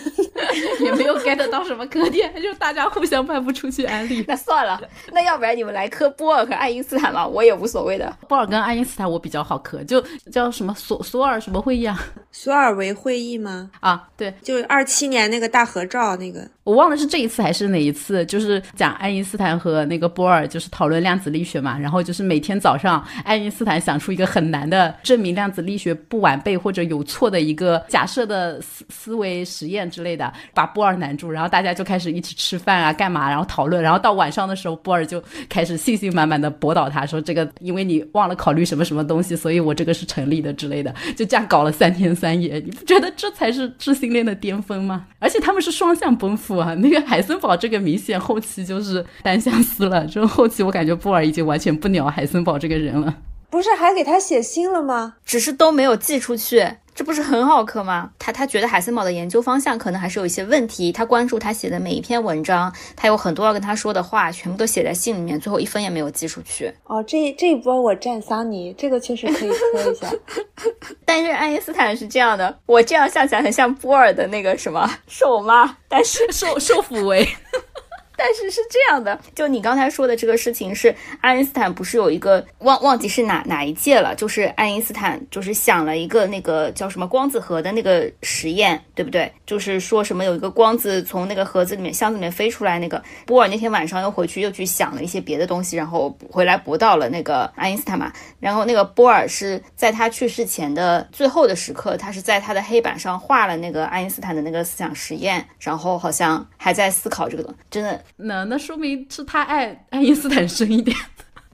也没有 get 到什么歌点，就大家互相卖不出去安利，那算了，那要不然你们来磕波尔和爱因斯坦。我也无所谓的。波尔跟爱因斯坦我比较好磕，就叫什么索索尔什么会议啊？索尔维会议吗？啊，对，就是二七年那个大合照那个。我忘了是这一次还是哪一次，就是讲爱因斯坦和那个波尔就是讨论量子力学嘛。然后就是每天早上，爱因斯坦想出一个很难的证明量子力学不完备或者有错的一个假设的思思维实验之类的，把波尔难住。然后大家就开始一起吃饭啊，干嘛？然后讨论。然后到晚上的时候，波尔就开始信心满满的驳倒他说：“这个因为你忘了考虑什么什么东西，所以我这个是成立的之类的。”就这样搞了三天三夜。你不觉得这才是智性恋的巅峰吗？而且他们是双向奔赴。啊，那个海森堡这个明显后期就是单相思了，就后期我感觉布尔已经完全不鸟海森堡这个人了。不是还给他写信了吗？只是都没有寄出去。这不是很好磕吗？他他觉得海森堡的研究方向可能还是有一些问题。他关注他写的每一篇文章，他有很多要跟他说的话，全部都写在信里面，最后一分也没有寄出去。哦，这这一波我占桑尼，这个确实可以磕一下。但是爱因斯坦是这样的，我这样想起来很像波尔的那个什么瘦妈，但是瘦瘦腹围。但是是这样的，就你刚才说的这个事情是爱因斯坦不是有一个忘忘记是哪哪一届了？就是爱因斯坦就是想了一个那个叫什么光子核的那个实验，对不对？就是说什么有一个光子从那个盒子里面箱子里面飞出来，那个波尔那天晚上又回去又去想了一些别的东西，然后回来驳到了那个爱因斯坦嘛。然后那个波尔是在他去世前的最后的时刻，他是在他的黑板上画了那个爱因斯坦的那个思想实验，然后好像还在思考这个东西，真的。那那说明是他爱爱因斯坦深一点。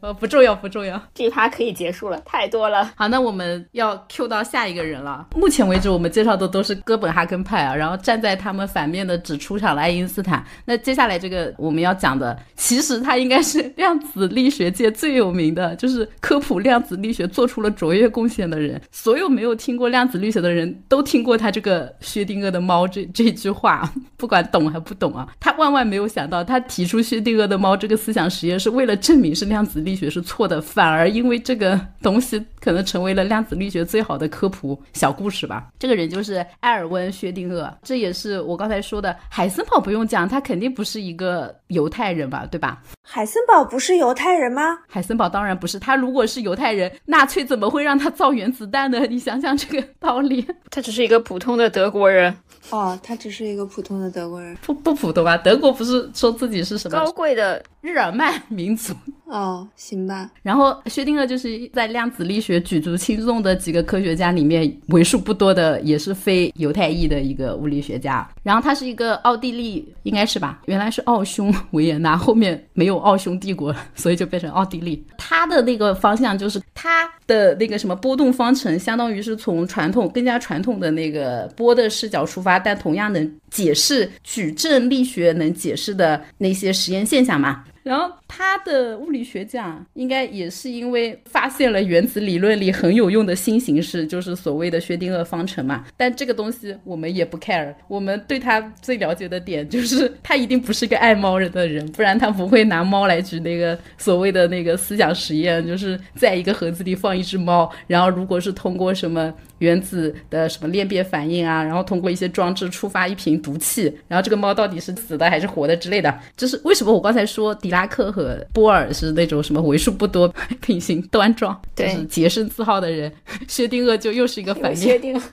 呃，不重要，不重要，这一趴可以结束了，太多了。好，那我们要 Q 到下一个人了。目前为止，我们介绍的都是哥本哈根派啊，然后站在他们反面的只出场了爱因斯坦。那接下来这个我们要讲的，其实他应该是量子力学界最有名的，就是科普量子力学做出了卓越贡献的人。所有没有听过量子力学的人都听过他这个薛定谔的猫这这句话，不管懂还不懂啊，他万万没有想到，他提出薛定谔的猫这个思想实验是为了证明是量子力。力学是错的，反而因为这个东西可能成为了量子力学最好的科普小故事吧。这个人就是埃尔温·薛定谔，这也是我刚才说的海森堡不用讲，他肯定不是一个犹太人吧，对吧？海森堡不是犹太人吗？海森堡当然不是，他如果是犹太人，纳粹怎么会让他造原子弹呢？你想想这个道理，他只是一个普通的德国人。哦，他只是一个普通的德国人，不不普通吧？德国不是说自己是什么高贵的日耳曼民族？哦，行吧。然后薛定谔就是在量子力学举足轻重的几个科学家里面为数不多的，也是非犹太裔的一个物理学家。然后他是一个奥地利，应该是吧？原来是奥匈维也纳，后面没有奥匈帝国了，所以就变成奥地利。他的那个方向就是他的那个什么波动方程，相当于是从传统更加传统的那个波的视角出发，但同样能解释矩阵力学能解释的那些实验现象嘛。然后他的物理学奖应该也是因为发现了原子理论里很有用的新形式，就是所谓的薛定谔方程嘛。但这个东西我们也不 care，我们对他最了解的点就是他一定不是个爱猫人的人，不然他不会拿猫来举那个所谓的那个思想实验，就是在一个盒子里放一只猫，然后如果是通过什么原子的什么裂变反应啊，然后通过一些装置触发一瓶毒气，然后这个猫到底是死的还是活的之类的，就是为什么我刚才说迪拉克和波尔是那种什么为数不多 品行端庄、就是洁身自好的人，薛定谔就又是一个反面。薛定谔，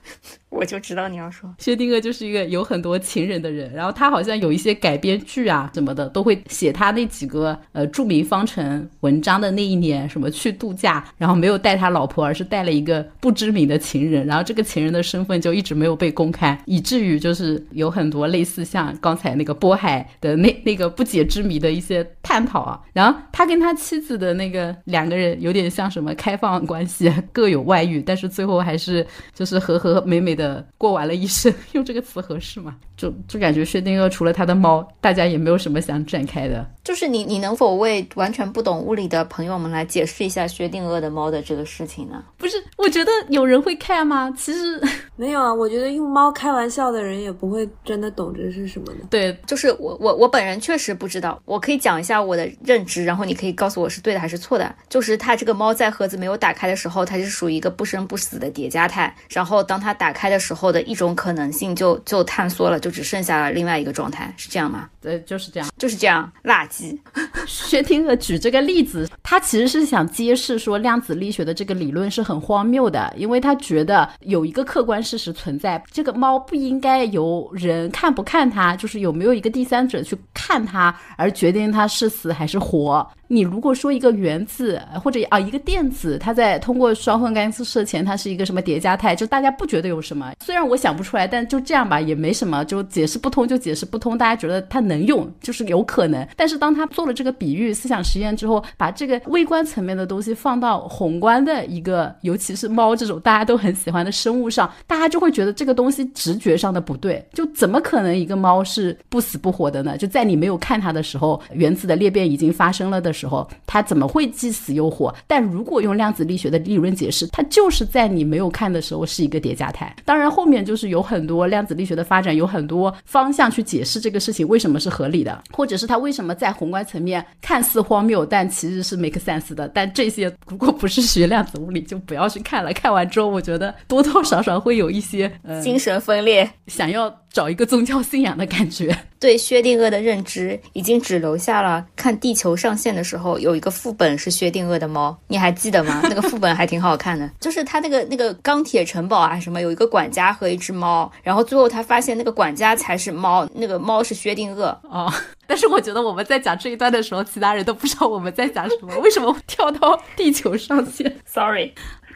我就知道你要说薛定谔就是一个有很多情人的人，然后他好像有一些改编剧啊什么的，都会写他那几个呃著名方程文章的那一年，什么去度假，然后没有带他老婆，而是带了一个不知名的情人，然后这个情人的身份就一直没有被公开，以至于就是有很多类似像刚才那个波海的那那个不解之谜的一些。探讨啊，然后他跟他妻子的那个两个人有点像什么开放关系，各有外遇，但是最后还是就是和和美美的过完了一生，用这个词合适吗？就就感觉薛定谔除了他的猫，大家也没有什么想展开的。就是你，你能否为完全不懂物理的朋友们来解释一下薛定谔的猫的这个事情呢？不是，我觉得有人会看吗？其实 没有啊，我觉得用猫开玩笑的人也不会真的懂这是什么的。对，就是我我我本人确实不知道，我可以讲一下我的认知，然后你可以告诉我是对的还是错的。就是它这个猫在盒子没有打开的时候，它是属于一个不生不死的叠加态，然后当它打开的时候的一种可能性就就探缩了，就只剩下了另外一个状态，是这样吗？对，就是这样，就是这样，垃圾。薛定谔举这个例子，他其实是想揭示说量子力学的这个理论是很荒谬的，因为他觉得有一个客观事实存在，这个猫不应该由人看不看它，就是有没有一个第三者去看它而决定它是死还是活。你如果说一个原子或者啊一个电子，它在通过双缝干涉前，它是一个什么叠加态，就大家不觉得有什么。虽然我想不出来，但就这样吧，也没什么，就解释不通就解释不通。大家觉得它能用，就是有可能。但是当他做了这个比喻思想实验之后，把这个微观层面的东西放到宏观的一个，尤其是猫这种大家都很喜欢的生物上，大家就会觉得这个东西直觉上的不对。就怎么可能一个猫是不死不活的呢？就在你没有看它的时候，原子的裂变已经发生了的。时候，它怎么会既死又活？但如果用量子力学的理论解释，它就是在你没有看的时候是一个叠加态。当然，后面就是有很多量子力学的发展，有很多方向去解释这个事情为什么是合理的，或者是它为什么在宏观层面看似荒谬，但其实是 make sense 的。但这些如果不是学量子物理，就不要去看了。看完之后，我觉得多多少少会有一些呃精神分裂，想要找一个宗教信仰的感觉。对薛定谔的认知已经只留下了看地球上线的时候有一个副本是薛定谔的猫，你还记得吗？那个副本还挺好看的，就是他那个那个钢铁城堡啊什么，有一个管家和一只猫，然后最后他发现那个管家才是猫，那个猫是薛定谔哦。但是我觉得我们在讲这一段的时候，其他人都不知道我们在讲什么，为什么跳到地球上线？Sorry。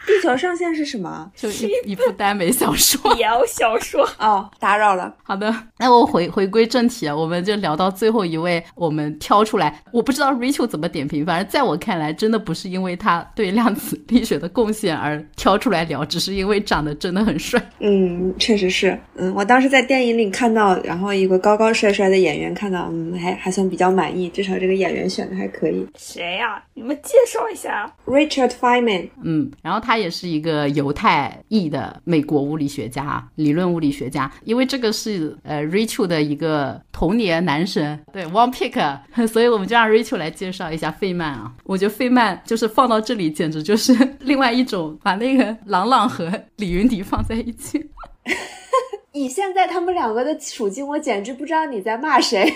地球上线是什么？就一一部耽美小说，聊小说哦，打扰了。好的，那我回回归正题啊，我们就聊到最后一位，我们挑出来。我不知道 Rachel 怎么点评，反正在我看来，真的不是因为他对量子力学的贡献而挑出来聊，只是因为长得真的很帅。嗯，确实是。嗯，我当时在电影里看到，然后一个高高帅帅的演员，看到，嗯，还还算比较满意，至少这个演员选的还可以。谁呀？你们介绍一下。Richard Feynman。嗯，然后他。他也是一个犹太裔的美国物理学家、理论物理学家，因为这个是呃 Rachel 的一个童年男神，对 One Pick，所以我们就让 Rachel 来介绍一下费曼啊。我觉得费曼就是放到这里，简直就是 另外一种把那个朗朗和李云迪放在一起。以现在他们两个的处境，我简直不知道你在骂谁。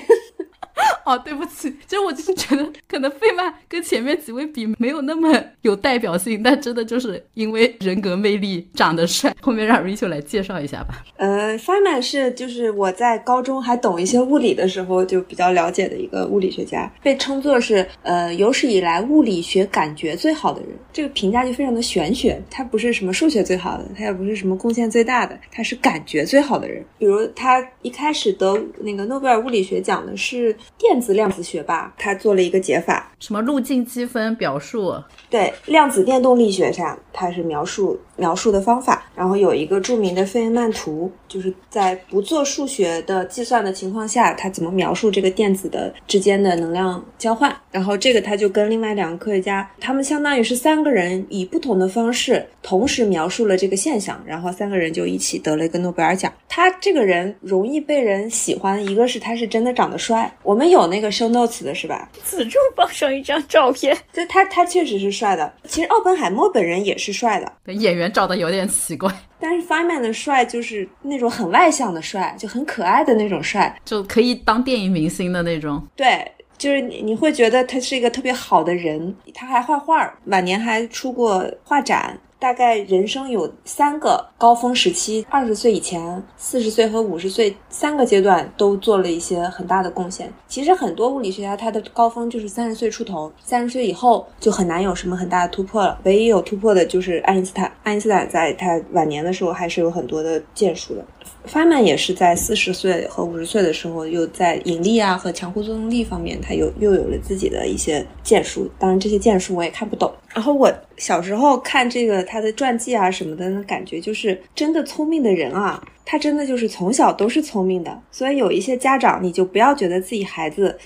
哦，对不起，就我就是觉得，可能费曼跟前面几位比没有那么有代表性，但真的就是因为人格魅力、长得帅。后面让 Rachel 来介绍一下吧。呃，费曼是就是我在高中还懂一些物理的时候就比较了解的一个物理学家，被称作是呃有史以来物理学感觉最好的人。这个评价就非常的玄学，他不是什么数学最好的，他也不是什么贡献最大的，他是感觉最好的人。比如他一开始得那个诺贝尔物理学奖的是电子量子学吧，他做了一个解法，什么路径积分表述，对量子电动力学上，它是描述描述的方法。然后有一个著名的费曼图，就是在不做数学的计算的情况下，他怎么描述这个电子的之间的能量交换。然后这个他就跟另外两个科学家，他们相当于是三个人以不同的方式同时描述了这个现象，然后三个人就一起得了一个诺贝尔奖。他这个人容易被人喜欢，一个是他是真的长得帅，我们有那个 show notes 的是吧？此处放上一张照片，就他他确实是帅的。其实奥本海默本人也是帅的，演员长得有点奇怪。但是 Feynman 的帅就是那种很外向的帅，就很可爱的那种帅，就可以当电影明星的那种。对，就是你你会觉得他是一个特别好的人，他还画画，晚年还出过画展。大概人生有三个高峰时期：二十岁以前、四十岁和五十岁三个阶段都做了一些很大的贡献。其实很多物理学家他的高峰就是三十岁出头，三十岁以后就很难有什么很大的突破了。唯一有突破的就是爱因斯坦。爱因斯坦在他晚年的时候还是有很多的建树的。费曼也是在四十岁和五十岁的时候，又在引力啊和强互作用力方面，他又又有了自己的一些建树。当然，这些建树我也看不懂。然后我小时候看这个他的传记啊什么的，那感觉就是真的聪明的人啊，他真的就是从小都是聪明的。所以有一些家长，你就不要觉得自己孩子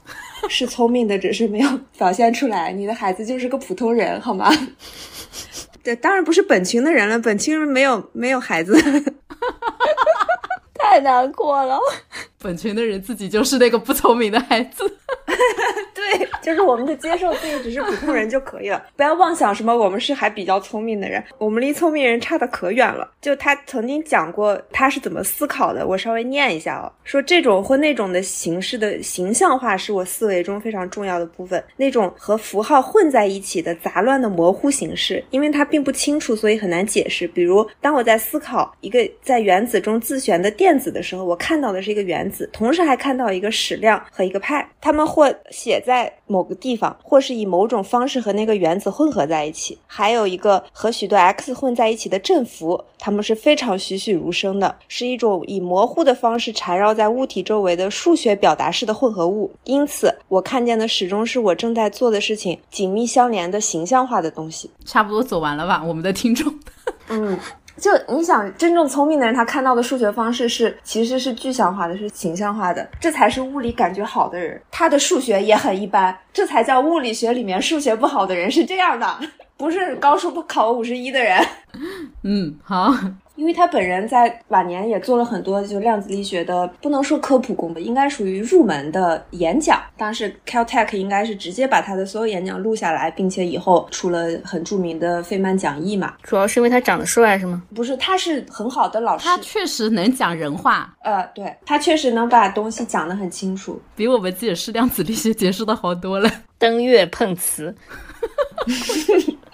是聪明的，只是没有表现出来，你的孩子就是个普通人，好吗？对，当然不是本群的人了，本群没有没有孩子。太难过了，本群的人自己就是那个不聪明的孩子。对，就是我们就接受自己只是普通人就可以了，不要妄想什么我们是还比较聪明的人，我们离聪明人差的可远了。就他曾经讲过他是怎么思考的，我稍微念一下哦，说这种或那种的形式的形象化是我思维中非常重要的部分，那种和符号混在一起的杂乱的模糊形式，因为它并不清楚，所以很难解释。比如当我在思考一个在原子中自旋的电子的时候，我看到的是一个原子，同时还看到一个矢量和一个派，它们或写在某个地方，或是以某种方式和那个原子混合在一起。还有一个和许多 x 混在一起的振幅，它们是非常栩栩如生的，是一种以模糊的方式缠绕在物体周围的数学表达式的混合物。因此，我看见的始终是我正在做的事情紧密相连的形象化的东西。差不多走完了吧，我们的听众。嗯。就你想，真正聪明的人，他看到的数学方式是其实是具象化的，是形象化的，这才是物理感觉好的人。他的数学也很一般，这才叫物理学里面数学不好的人是这样的，不是高数不考五十一的人。嗯，好。因为他本人在晚年也做了很多就量子力学的，不能说科普工吧，应该属于入门的演讲。当时 Caltech 应该是直接把他的所有演讲录下来，并且以后出了很著名的费曼讲义嘛。主要是因为他长得帅是吗？不是，他是很好的老师，他确实能讲人话。呃，对他确实能把东西讲得很清楚，比我们解释量子力学解释的好多了。登月碰瓷。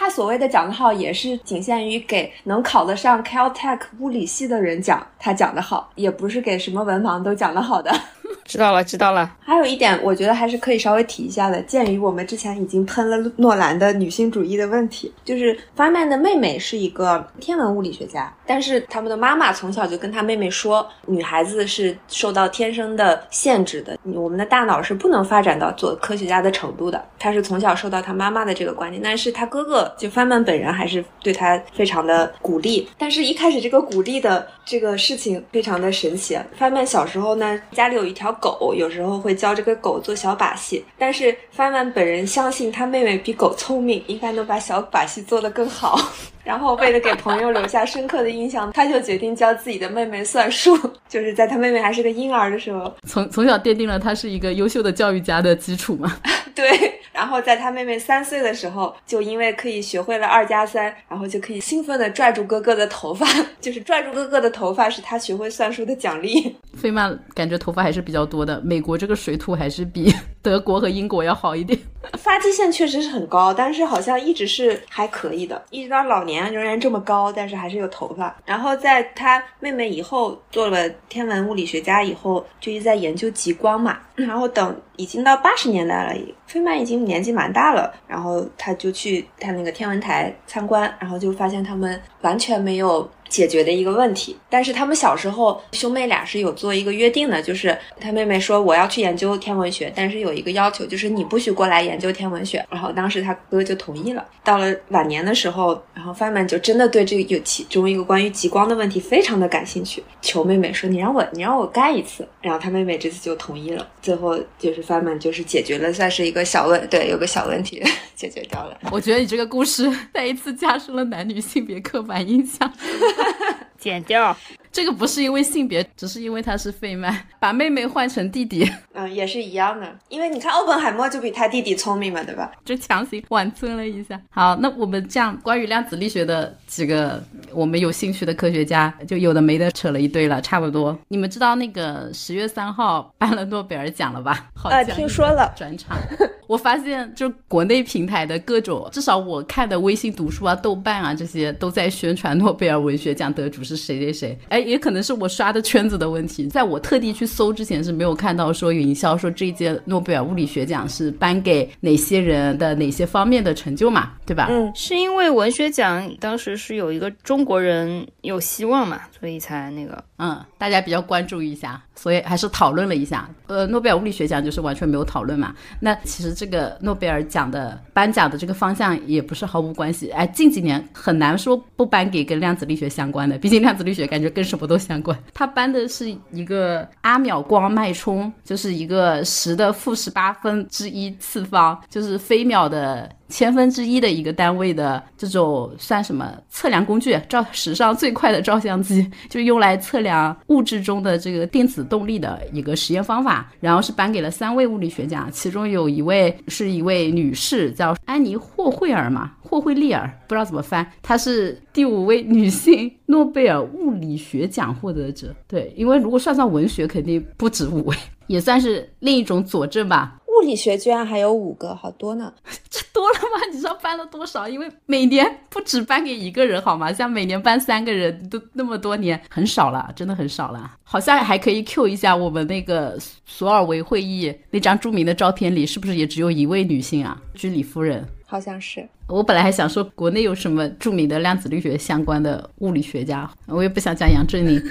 他所谓的讲得好，也是仅限于给能考得上 Caltech 物理系的人讲，他讲得好，也不是给什么文盲都讲得好的。知道了，知道了。还有一点，我觉得还是可以稍微提一下的。鉴于我们之前已经喷了诺兰的女性主义的问题，就是法曼的妹妹是一个天文物理学家，但是他们的妈妈从小就跟他妹妹说，女孩子是受到天生的限制的，我们的大脑是不能发展到做科学家的程度的。他是从小受到他妈妈的这个观念，但是他哥哥就范曼本人还是对他非常的鼓励。但是一开始这个鼓励的这个事情非常的神奇。范曼小时候呢，家里有一条。狗有时候会教这个狗做小把戏，但是范范本人相信他妹妹比狗聪明，应该能把小把戏做得更好。然后为了给朋友留下深刻的印象，他就决定教自己的妹妹算术，就是在他妹妹还是个婴儿的时候，从从小奠定了他是一个优秀的教育家的基础嘛。对，然后在他妹妹三岁的时候，就因为可以学会了二加三，然后就可以兴奋地拽住哥哥的头发，就是拽住哥哥的头发是他学会算术的奖励。费曼感觉头发还是比较多的，美国这个水土还是比 德国和英国要好一点。发际线确实是很高，但是好像一直是还可以的，一直到老年仍然这么高，但是还是有头发。然后在他妹妹以后做了天文物理学家以后，就一直在研究极光嘛。然后等已经到八十年代了，费曼已经年纪蛮大了，然后他就去他那个天文台参观，然后就发现他们完全没有。解决的一个问题，但是他们小时候兄妹俩是有做一个约定的，就是他妹妹说我要去研究天文学，但是有一个要求，就是你不许过来研究天文学。然后当时他哥就同意了。到了晚年的时候，然后范曼就真的对这个有其中一个关于极光的问题非常的感兴趣，求妹妹说你让我你让我干一次。然后他妹妹这次就同意了。最后就是范曼就是解决了，算是一个小问，对，有个小问题 解决掉了。我觉得你这个故事 再一次加深了男女性别刻板印象。剪掉。这个不是因为性别，只是因为他是费曼，把妹妹换成弟弟，嗯，也是一样的。因为你看，奥本海默就比他弟弟聪明嘛，对吧？就强行挽尊了一下。好，那我们这样关于量子力学的几个我们有兴趣的科学家，就有的没的扯了一堆了，差不多。你们知道那个十月三号颁了诺贝尔奖了吧？啊，听说了。转场，我发现就国内平台的各种，至少我看的微信读书啊、豆瓣啊这些，都在宣传诺贝尔文学奖得主是谁谁谁。哎。也可能是我刷的圈子的问题，在我特地去搜之前是没有看到说有营销说这一届诺贝尔物理学奖是颁给哪些人的哪些方面的成就嘛，对吧？嗯，是因为文学奖当时是有一个中国人有希望嘛，所以才那个，嗯，大家比较关注一下，所以还是讨论了一下。呃，诺贝尔物理学奖就是完全没有讨论嘛。那其实这个诺贝尔奖的颁奖的这个方向也不是毫无关系。哎，近几年很难说不颁给跟量子力学相关的，毕竟量子力学感觉更什么都相关。他颁的是一个阿秒光脉冲，就是一个十的负十八分之一次方，就是飞秒的。千分之一的一个单位的这种算什么测量工具？照史上最快的照相机，就用来测量物质中的这个电子动力的一个实验方法。然后是颁给了三位物理学奖，其中有一位是一位女士，叫安妮霍惠尔嘛，霍惠利尔，不知道怎么翻。她是第五位女性诺贝尔物理学奖获得者。对，因为如果算上文学，肯定不止五位，也算是另一种佐证吧。物理学居然还有五个，好多呢！这多了吗？你知道颁了多少？因为每年不止颁给一个人，好吗？像每年颁三个人，都那么多年，很少了，真的很少了。好像还可以 Q 一下我们那个索尔维会议那张著名的照片里，是不是也只有一位女性啊？居里夫人，好像是。我本来还想说国内有什么著名的量子力学相关的物理学家，我也不想讲杨振宁。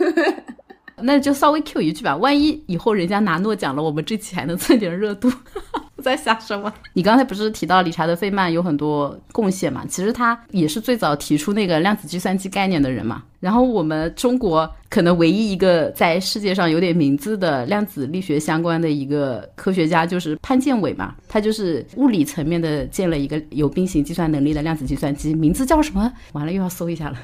那就稍微 Q 一句吧，万一以后人家拿诺奖了，我们这期还能蹭点热度。我在想什么？你刚才不是提到理查德费曼有很多贡献嘛？其实他也是最早提出那个量子计算机概念的人嘛。然后我们中国可能唯一一个在世界上有点名字的量子力学相关的一个科学家就是潘建伟嘛，他就是物理层面的建了一个有并行计算能力的量子计算机，名字叫什么？完了又要搜一下了。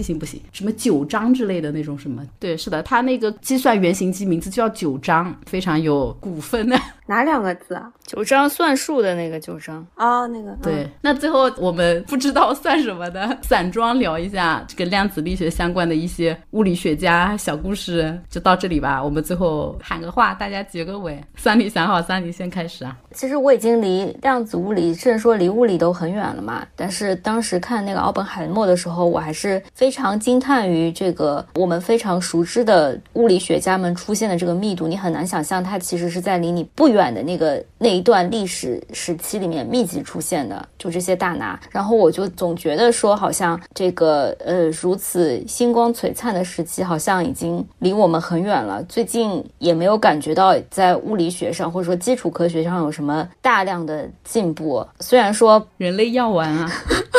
记性不行，什么九章之类的那种什么？对，是的，他那个计算原型机名字就叫九章，非常有古风的。哪两个字啊？九章算术的那个九章啊，那个。对，那最后我们不知道算什么的，散装聊一下这个量子力学相关的一些物理学家小故事，就到这里吧。我们最后喊个话，大家结个尾。三里想好，三里先开始啊。其实我已经离量子物理，甚至说离物理都很远了嘛。但是当时看那个奥本海默的时候，我还是。非非常惊叹于这个我们非常熟知的物理学家们出现的这个密度，你很难想象它其实是在离你不远的那个那一段历史时期里面密集出现的，就这些大拿。然后我就总觉得说，好像这个呃如此星光璀璨的时期，好像已经离我们很远了。最近也没有感觉到在物理学上或者说基础科学上有什么大量的进步。虽然说人类药丸啊。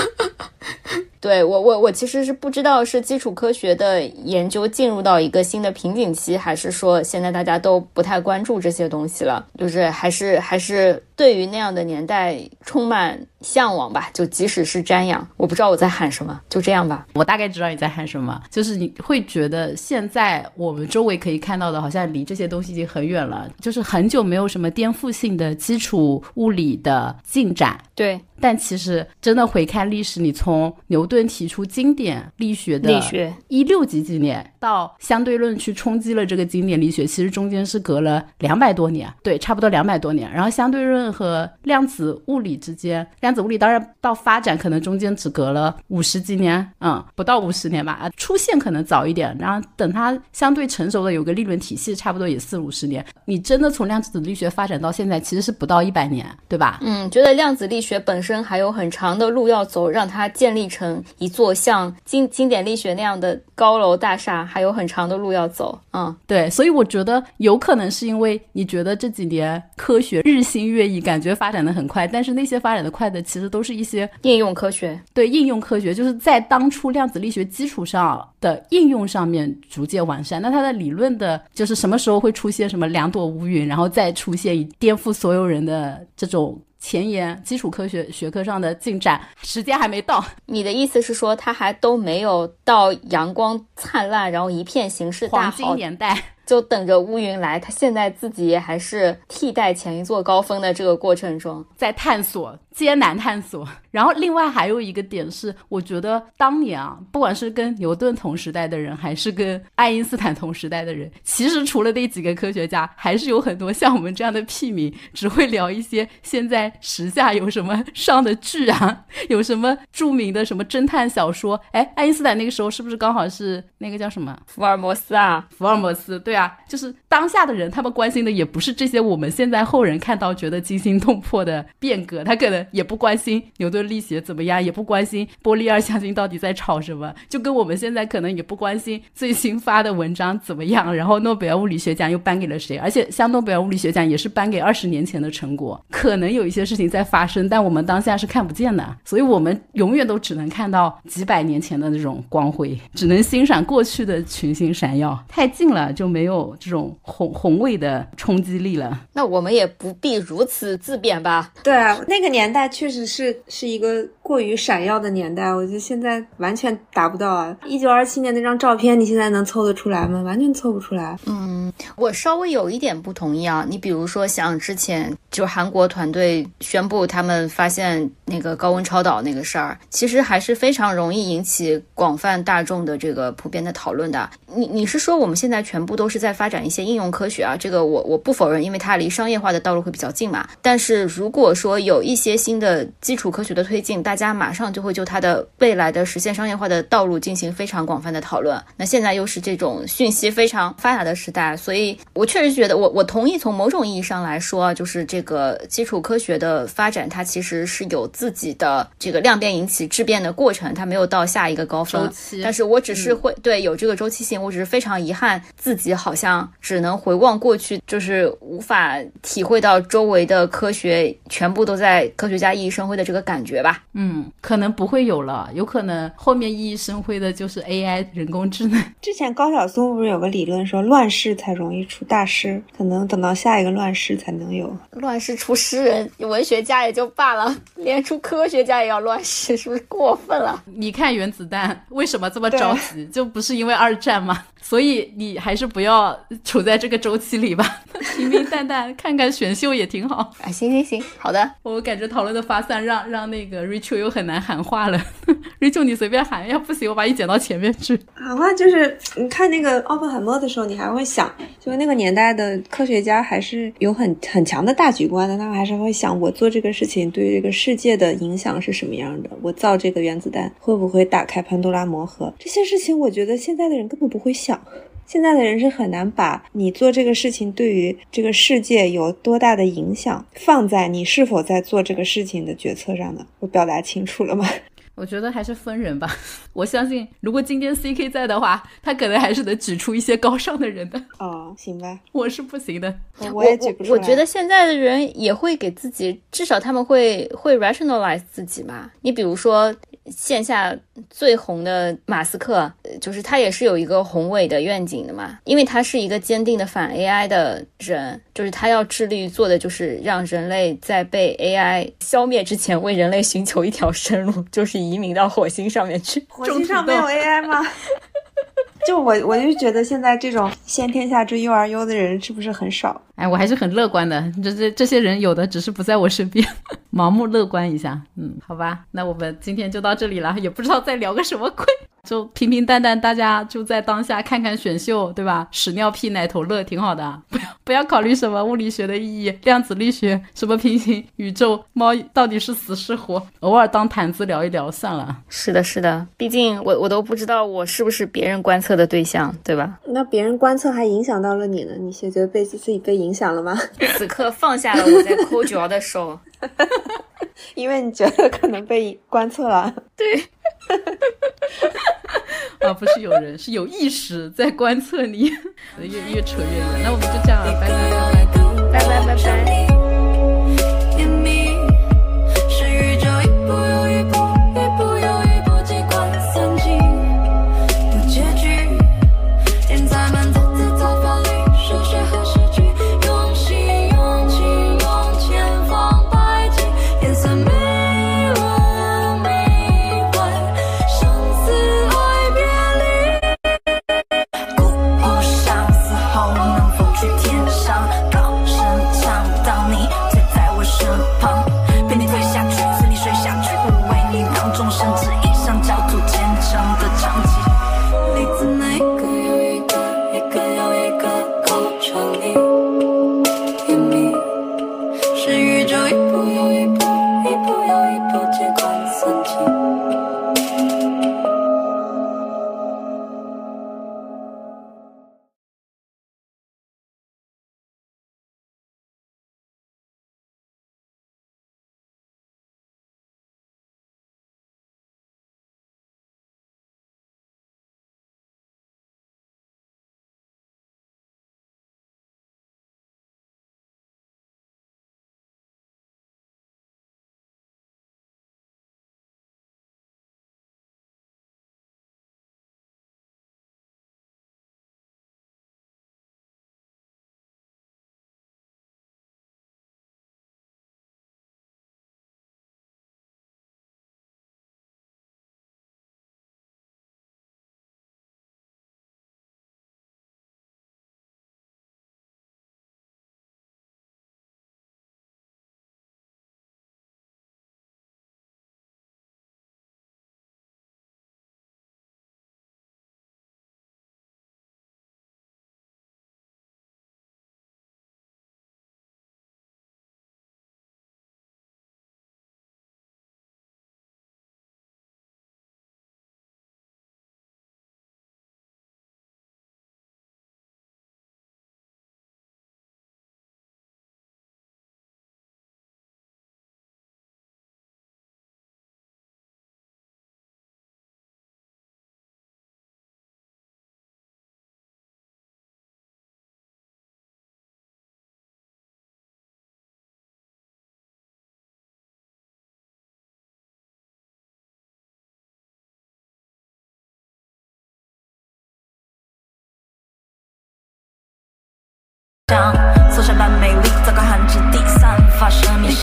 对我，我我其实是不知道是基础科学的研究进入到一个新的瓶颈期，还是说现在大家都不太关注这些东西了，就是还是还是。对于那样的年代充满向往吧。就即使是瞻仰，我不知道我在喊什么，就这样吧。我大概知道你在喊什么，就是你会觉得现在我们周围可以看到的，好像离这些东西已经很远了，就是很久没有什么颠覆性的基础物理的进展。对。但其实真的回看历史，你从牛顿提出经典力学的力学一六几几年，到相对论去冲击了这个经典力学，其实中间是隔了两百多年，对，差不多两百多年。然后相对论和量子物理之间，量子物理当然到发展可能中间只隔了五十几年，嗯，不到五十年吧，啊，出现可能早一点。然后等它相对成熟的有个理论体系，差不多也四五十年。你真的从量子力学发展到现在，其实是不到一百年，对吧？嗯，觉得量子力学本身。还有很长的路要走，让它建立成一座像经经典力学那样的高楼大厦，还有很长的路要走。嗯，对，所以我觉得有可能是因为你觉得这几年科学日新月异，感觉发展的很快，但是那些发展的快的，其实都是一些应用科学。对，应用科学就是在当初量子力学基础上的应用上面逐渐完善。那它的理论的，就是什么时候会出现什么两朵乌云，然后再出现以颠覆所有人的这种。前沿基础科学学科上的进展，时间还没到。你的意思是说，它还都没有到阳光灿烂，然后一片形势大好年代。就等着乌云来，他现在自己还是替代前一座高峰的这个过程中，在探索，艰难探索。然后另外还有一个点是，我觉得当年啊，不管是跟牛顿同时代的人，还是跟爱因斯坦同时代的人，其实除了那几个科学家，还是有很多像我们这样的屁民，只会聊一些现在时下有什么上的剧啊，有什么著名的什么侦探小说。哎，爱因斯坦那个时候是不是刚好是那个叫什么福尔摩斯啊？福尔摩斯，对。对就是当下的人，他们关心的也不是这些我们现在后人看到觉得惊心动魄的变革，他可能也不关心牛顿力学怎么样，也不关心波粒二象性到底在吵什么，就跟我们现在可能也不关心最新发的文章怎么样，然后诺贝尔物理学奖又颁给了谁，而且像诺贝尔物理学奖也是颁给二十年前的成果，可能有一些事情在发生，但我们当下是看不见的，所以我们永远都只能看到几百年前的那种光辉，只能欣赏过去的群星闪耀，太近了就没。没有这种宏宏伟的冲击力了，那我们也不必如此自贬吧？对啊，那个年代确实是是一个过于闪耀的年代，我觉得现在完全达不到啊！一九二七年那张照片，你现在能凑得出来吗？完全凑不出来。嗯，我稍微有一点不同意啊。你比如说，像之前就韩国团队宣布他们发现那个高温超导那个事儿，其实还是非常容易引起广泛大众的这个普遍的讨论的。你你是说我们现在全部都是在发展一些应用科学啊，这个我我不否认，因为它离商业化的道路会比较近嘛。但是如果说有一些新的基础科学的推进，大家马上就会就它的未来的实现商业化的道路进行非常广泛的讨论。那现在又是这种讯息非常发达的时代，所以我确实觉得，我我同意从某种意义上来说，就是这个基础科学的发展，它其实是有自己的这个量变引起质变的过程，它没有到下一个高峰。但是我只是会对有这个周期性，我只是非常遗憾自己。好像只能回望过去，就是无法体会到周围的科学全部都在科学家熠熠生辉的这个感觉吧？嗯，可能不会有了，有可能后面熠熠生辉的就是 AI 人工智能。之前高晓松不是有个理论说，乱世才容易出大师，可能等到下一个乱世才能有乱世出诗人、文学家也就罢了，连出科学家也要乱世，是不是过分了？你看原子弹为什么这么着急？就不是因为二战吗？所以你还是不要处在这个周期里吧，平平淡淡看看选秀也挺好。啊，行行行，好的。我感觉讨论的发散，让让那个 Rachel 又很难喊话了。Rachel，你随便喊，要不行我把你剪到前面去。喊话就是你看那个奥本海默的时候，你还会想，就是那个年代的科学家还是有很很强的大局观的，他们还是会想，我做这个事情对这个世界的影响是什么样的？我造这个原子弹会不会打开潘多拉魔盒？这些事情，我觉得现在的人根本不会想。现在的人是很难把你做这个事情对于这个世界有多大的影响放在你是否在做这个事情的决策上的？我表达清楚了吗？我觉得还是分人吧。我相信，如果今天 C K 在的话，他可能还是能举出一些高尚的人的。哦，行吧，我是不行的，我也举不出来。我觉得现在的人也会给自己，至少他们会会 rationalize 自己嘛。你比如说。线下最红的马斯克，就是他也是有一个宏伟的愿景的嘛，因为他是一个坚定的反 AI 的人，就是他要致力于做的就是让人类在被 AI 消灭之前，为人类寻求一条生路，就是移民到火星上面去。火星上没有 AI 吗？就我，我就觉得现在这种先天下之忧而忧的人是不是很少？哎，我还是很乐观的。这这这些人有的只是不在我身边，盲目乐观一下。嗯，好吧，那我们今天就到这里了，也不知道再聊个什么鬼。就平平淡淡，大家就在当下看看选秀，对吧？屎尿屁奶头乐挺好的，不要不要考虑什么物理学的意义、量子力学、什么平行宇宙、猫到底是死是活，偶尔当谈资聊一聊算了。是的，是的，毕竟我我都不知道我是不是别人观测的对象，对吧？那别人观测还影响到了你呢？你觉得被自己被影响了吗？此刻放下了我在抠脚的手，因为你觉得可能被观测了。对。啊，不是有人，是有意识在观测你，越越扯越远。那我们就这样了，拜拜拜拜，拜拜拜拜。down，般美丽，糟糕寒之地散发生命。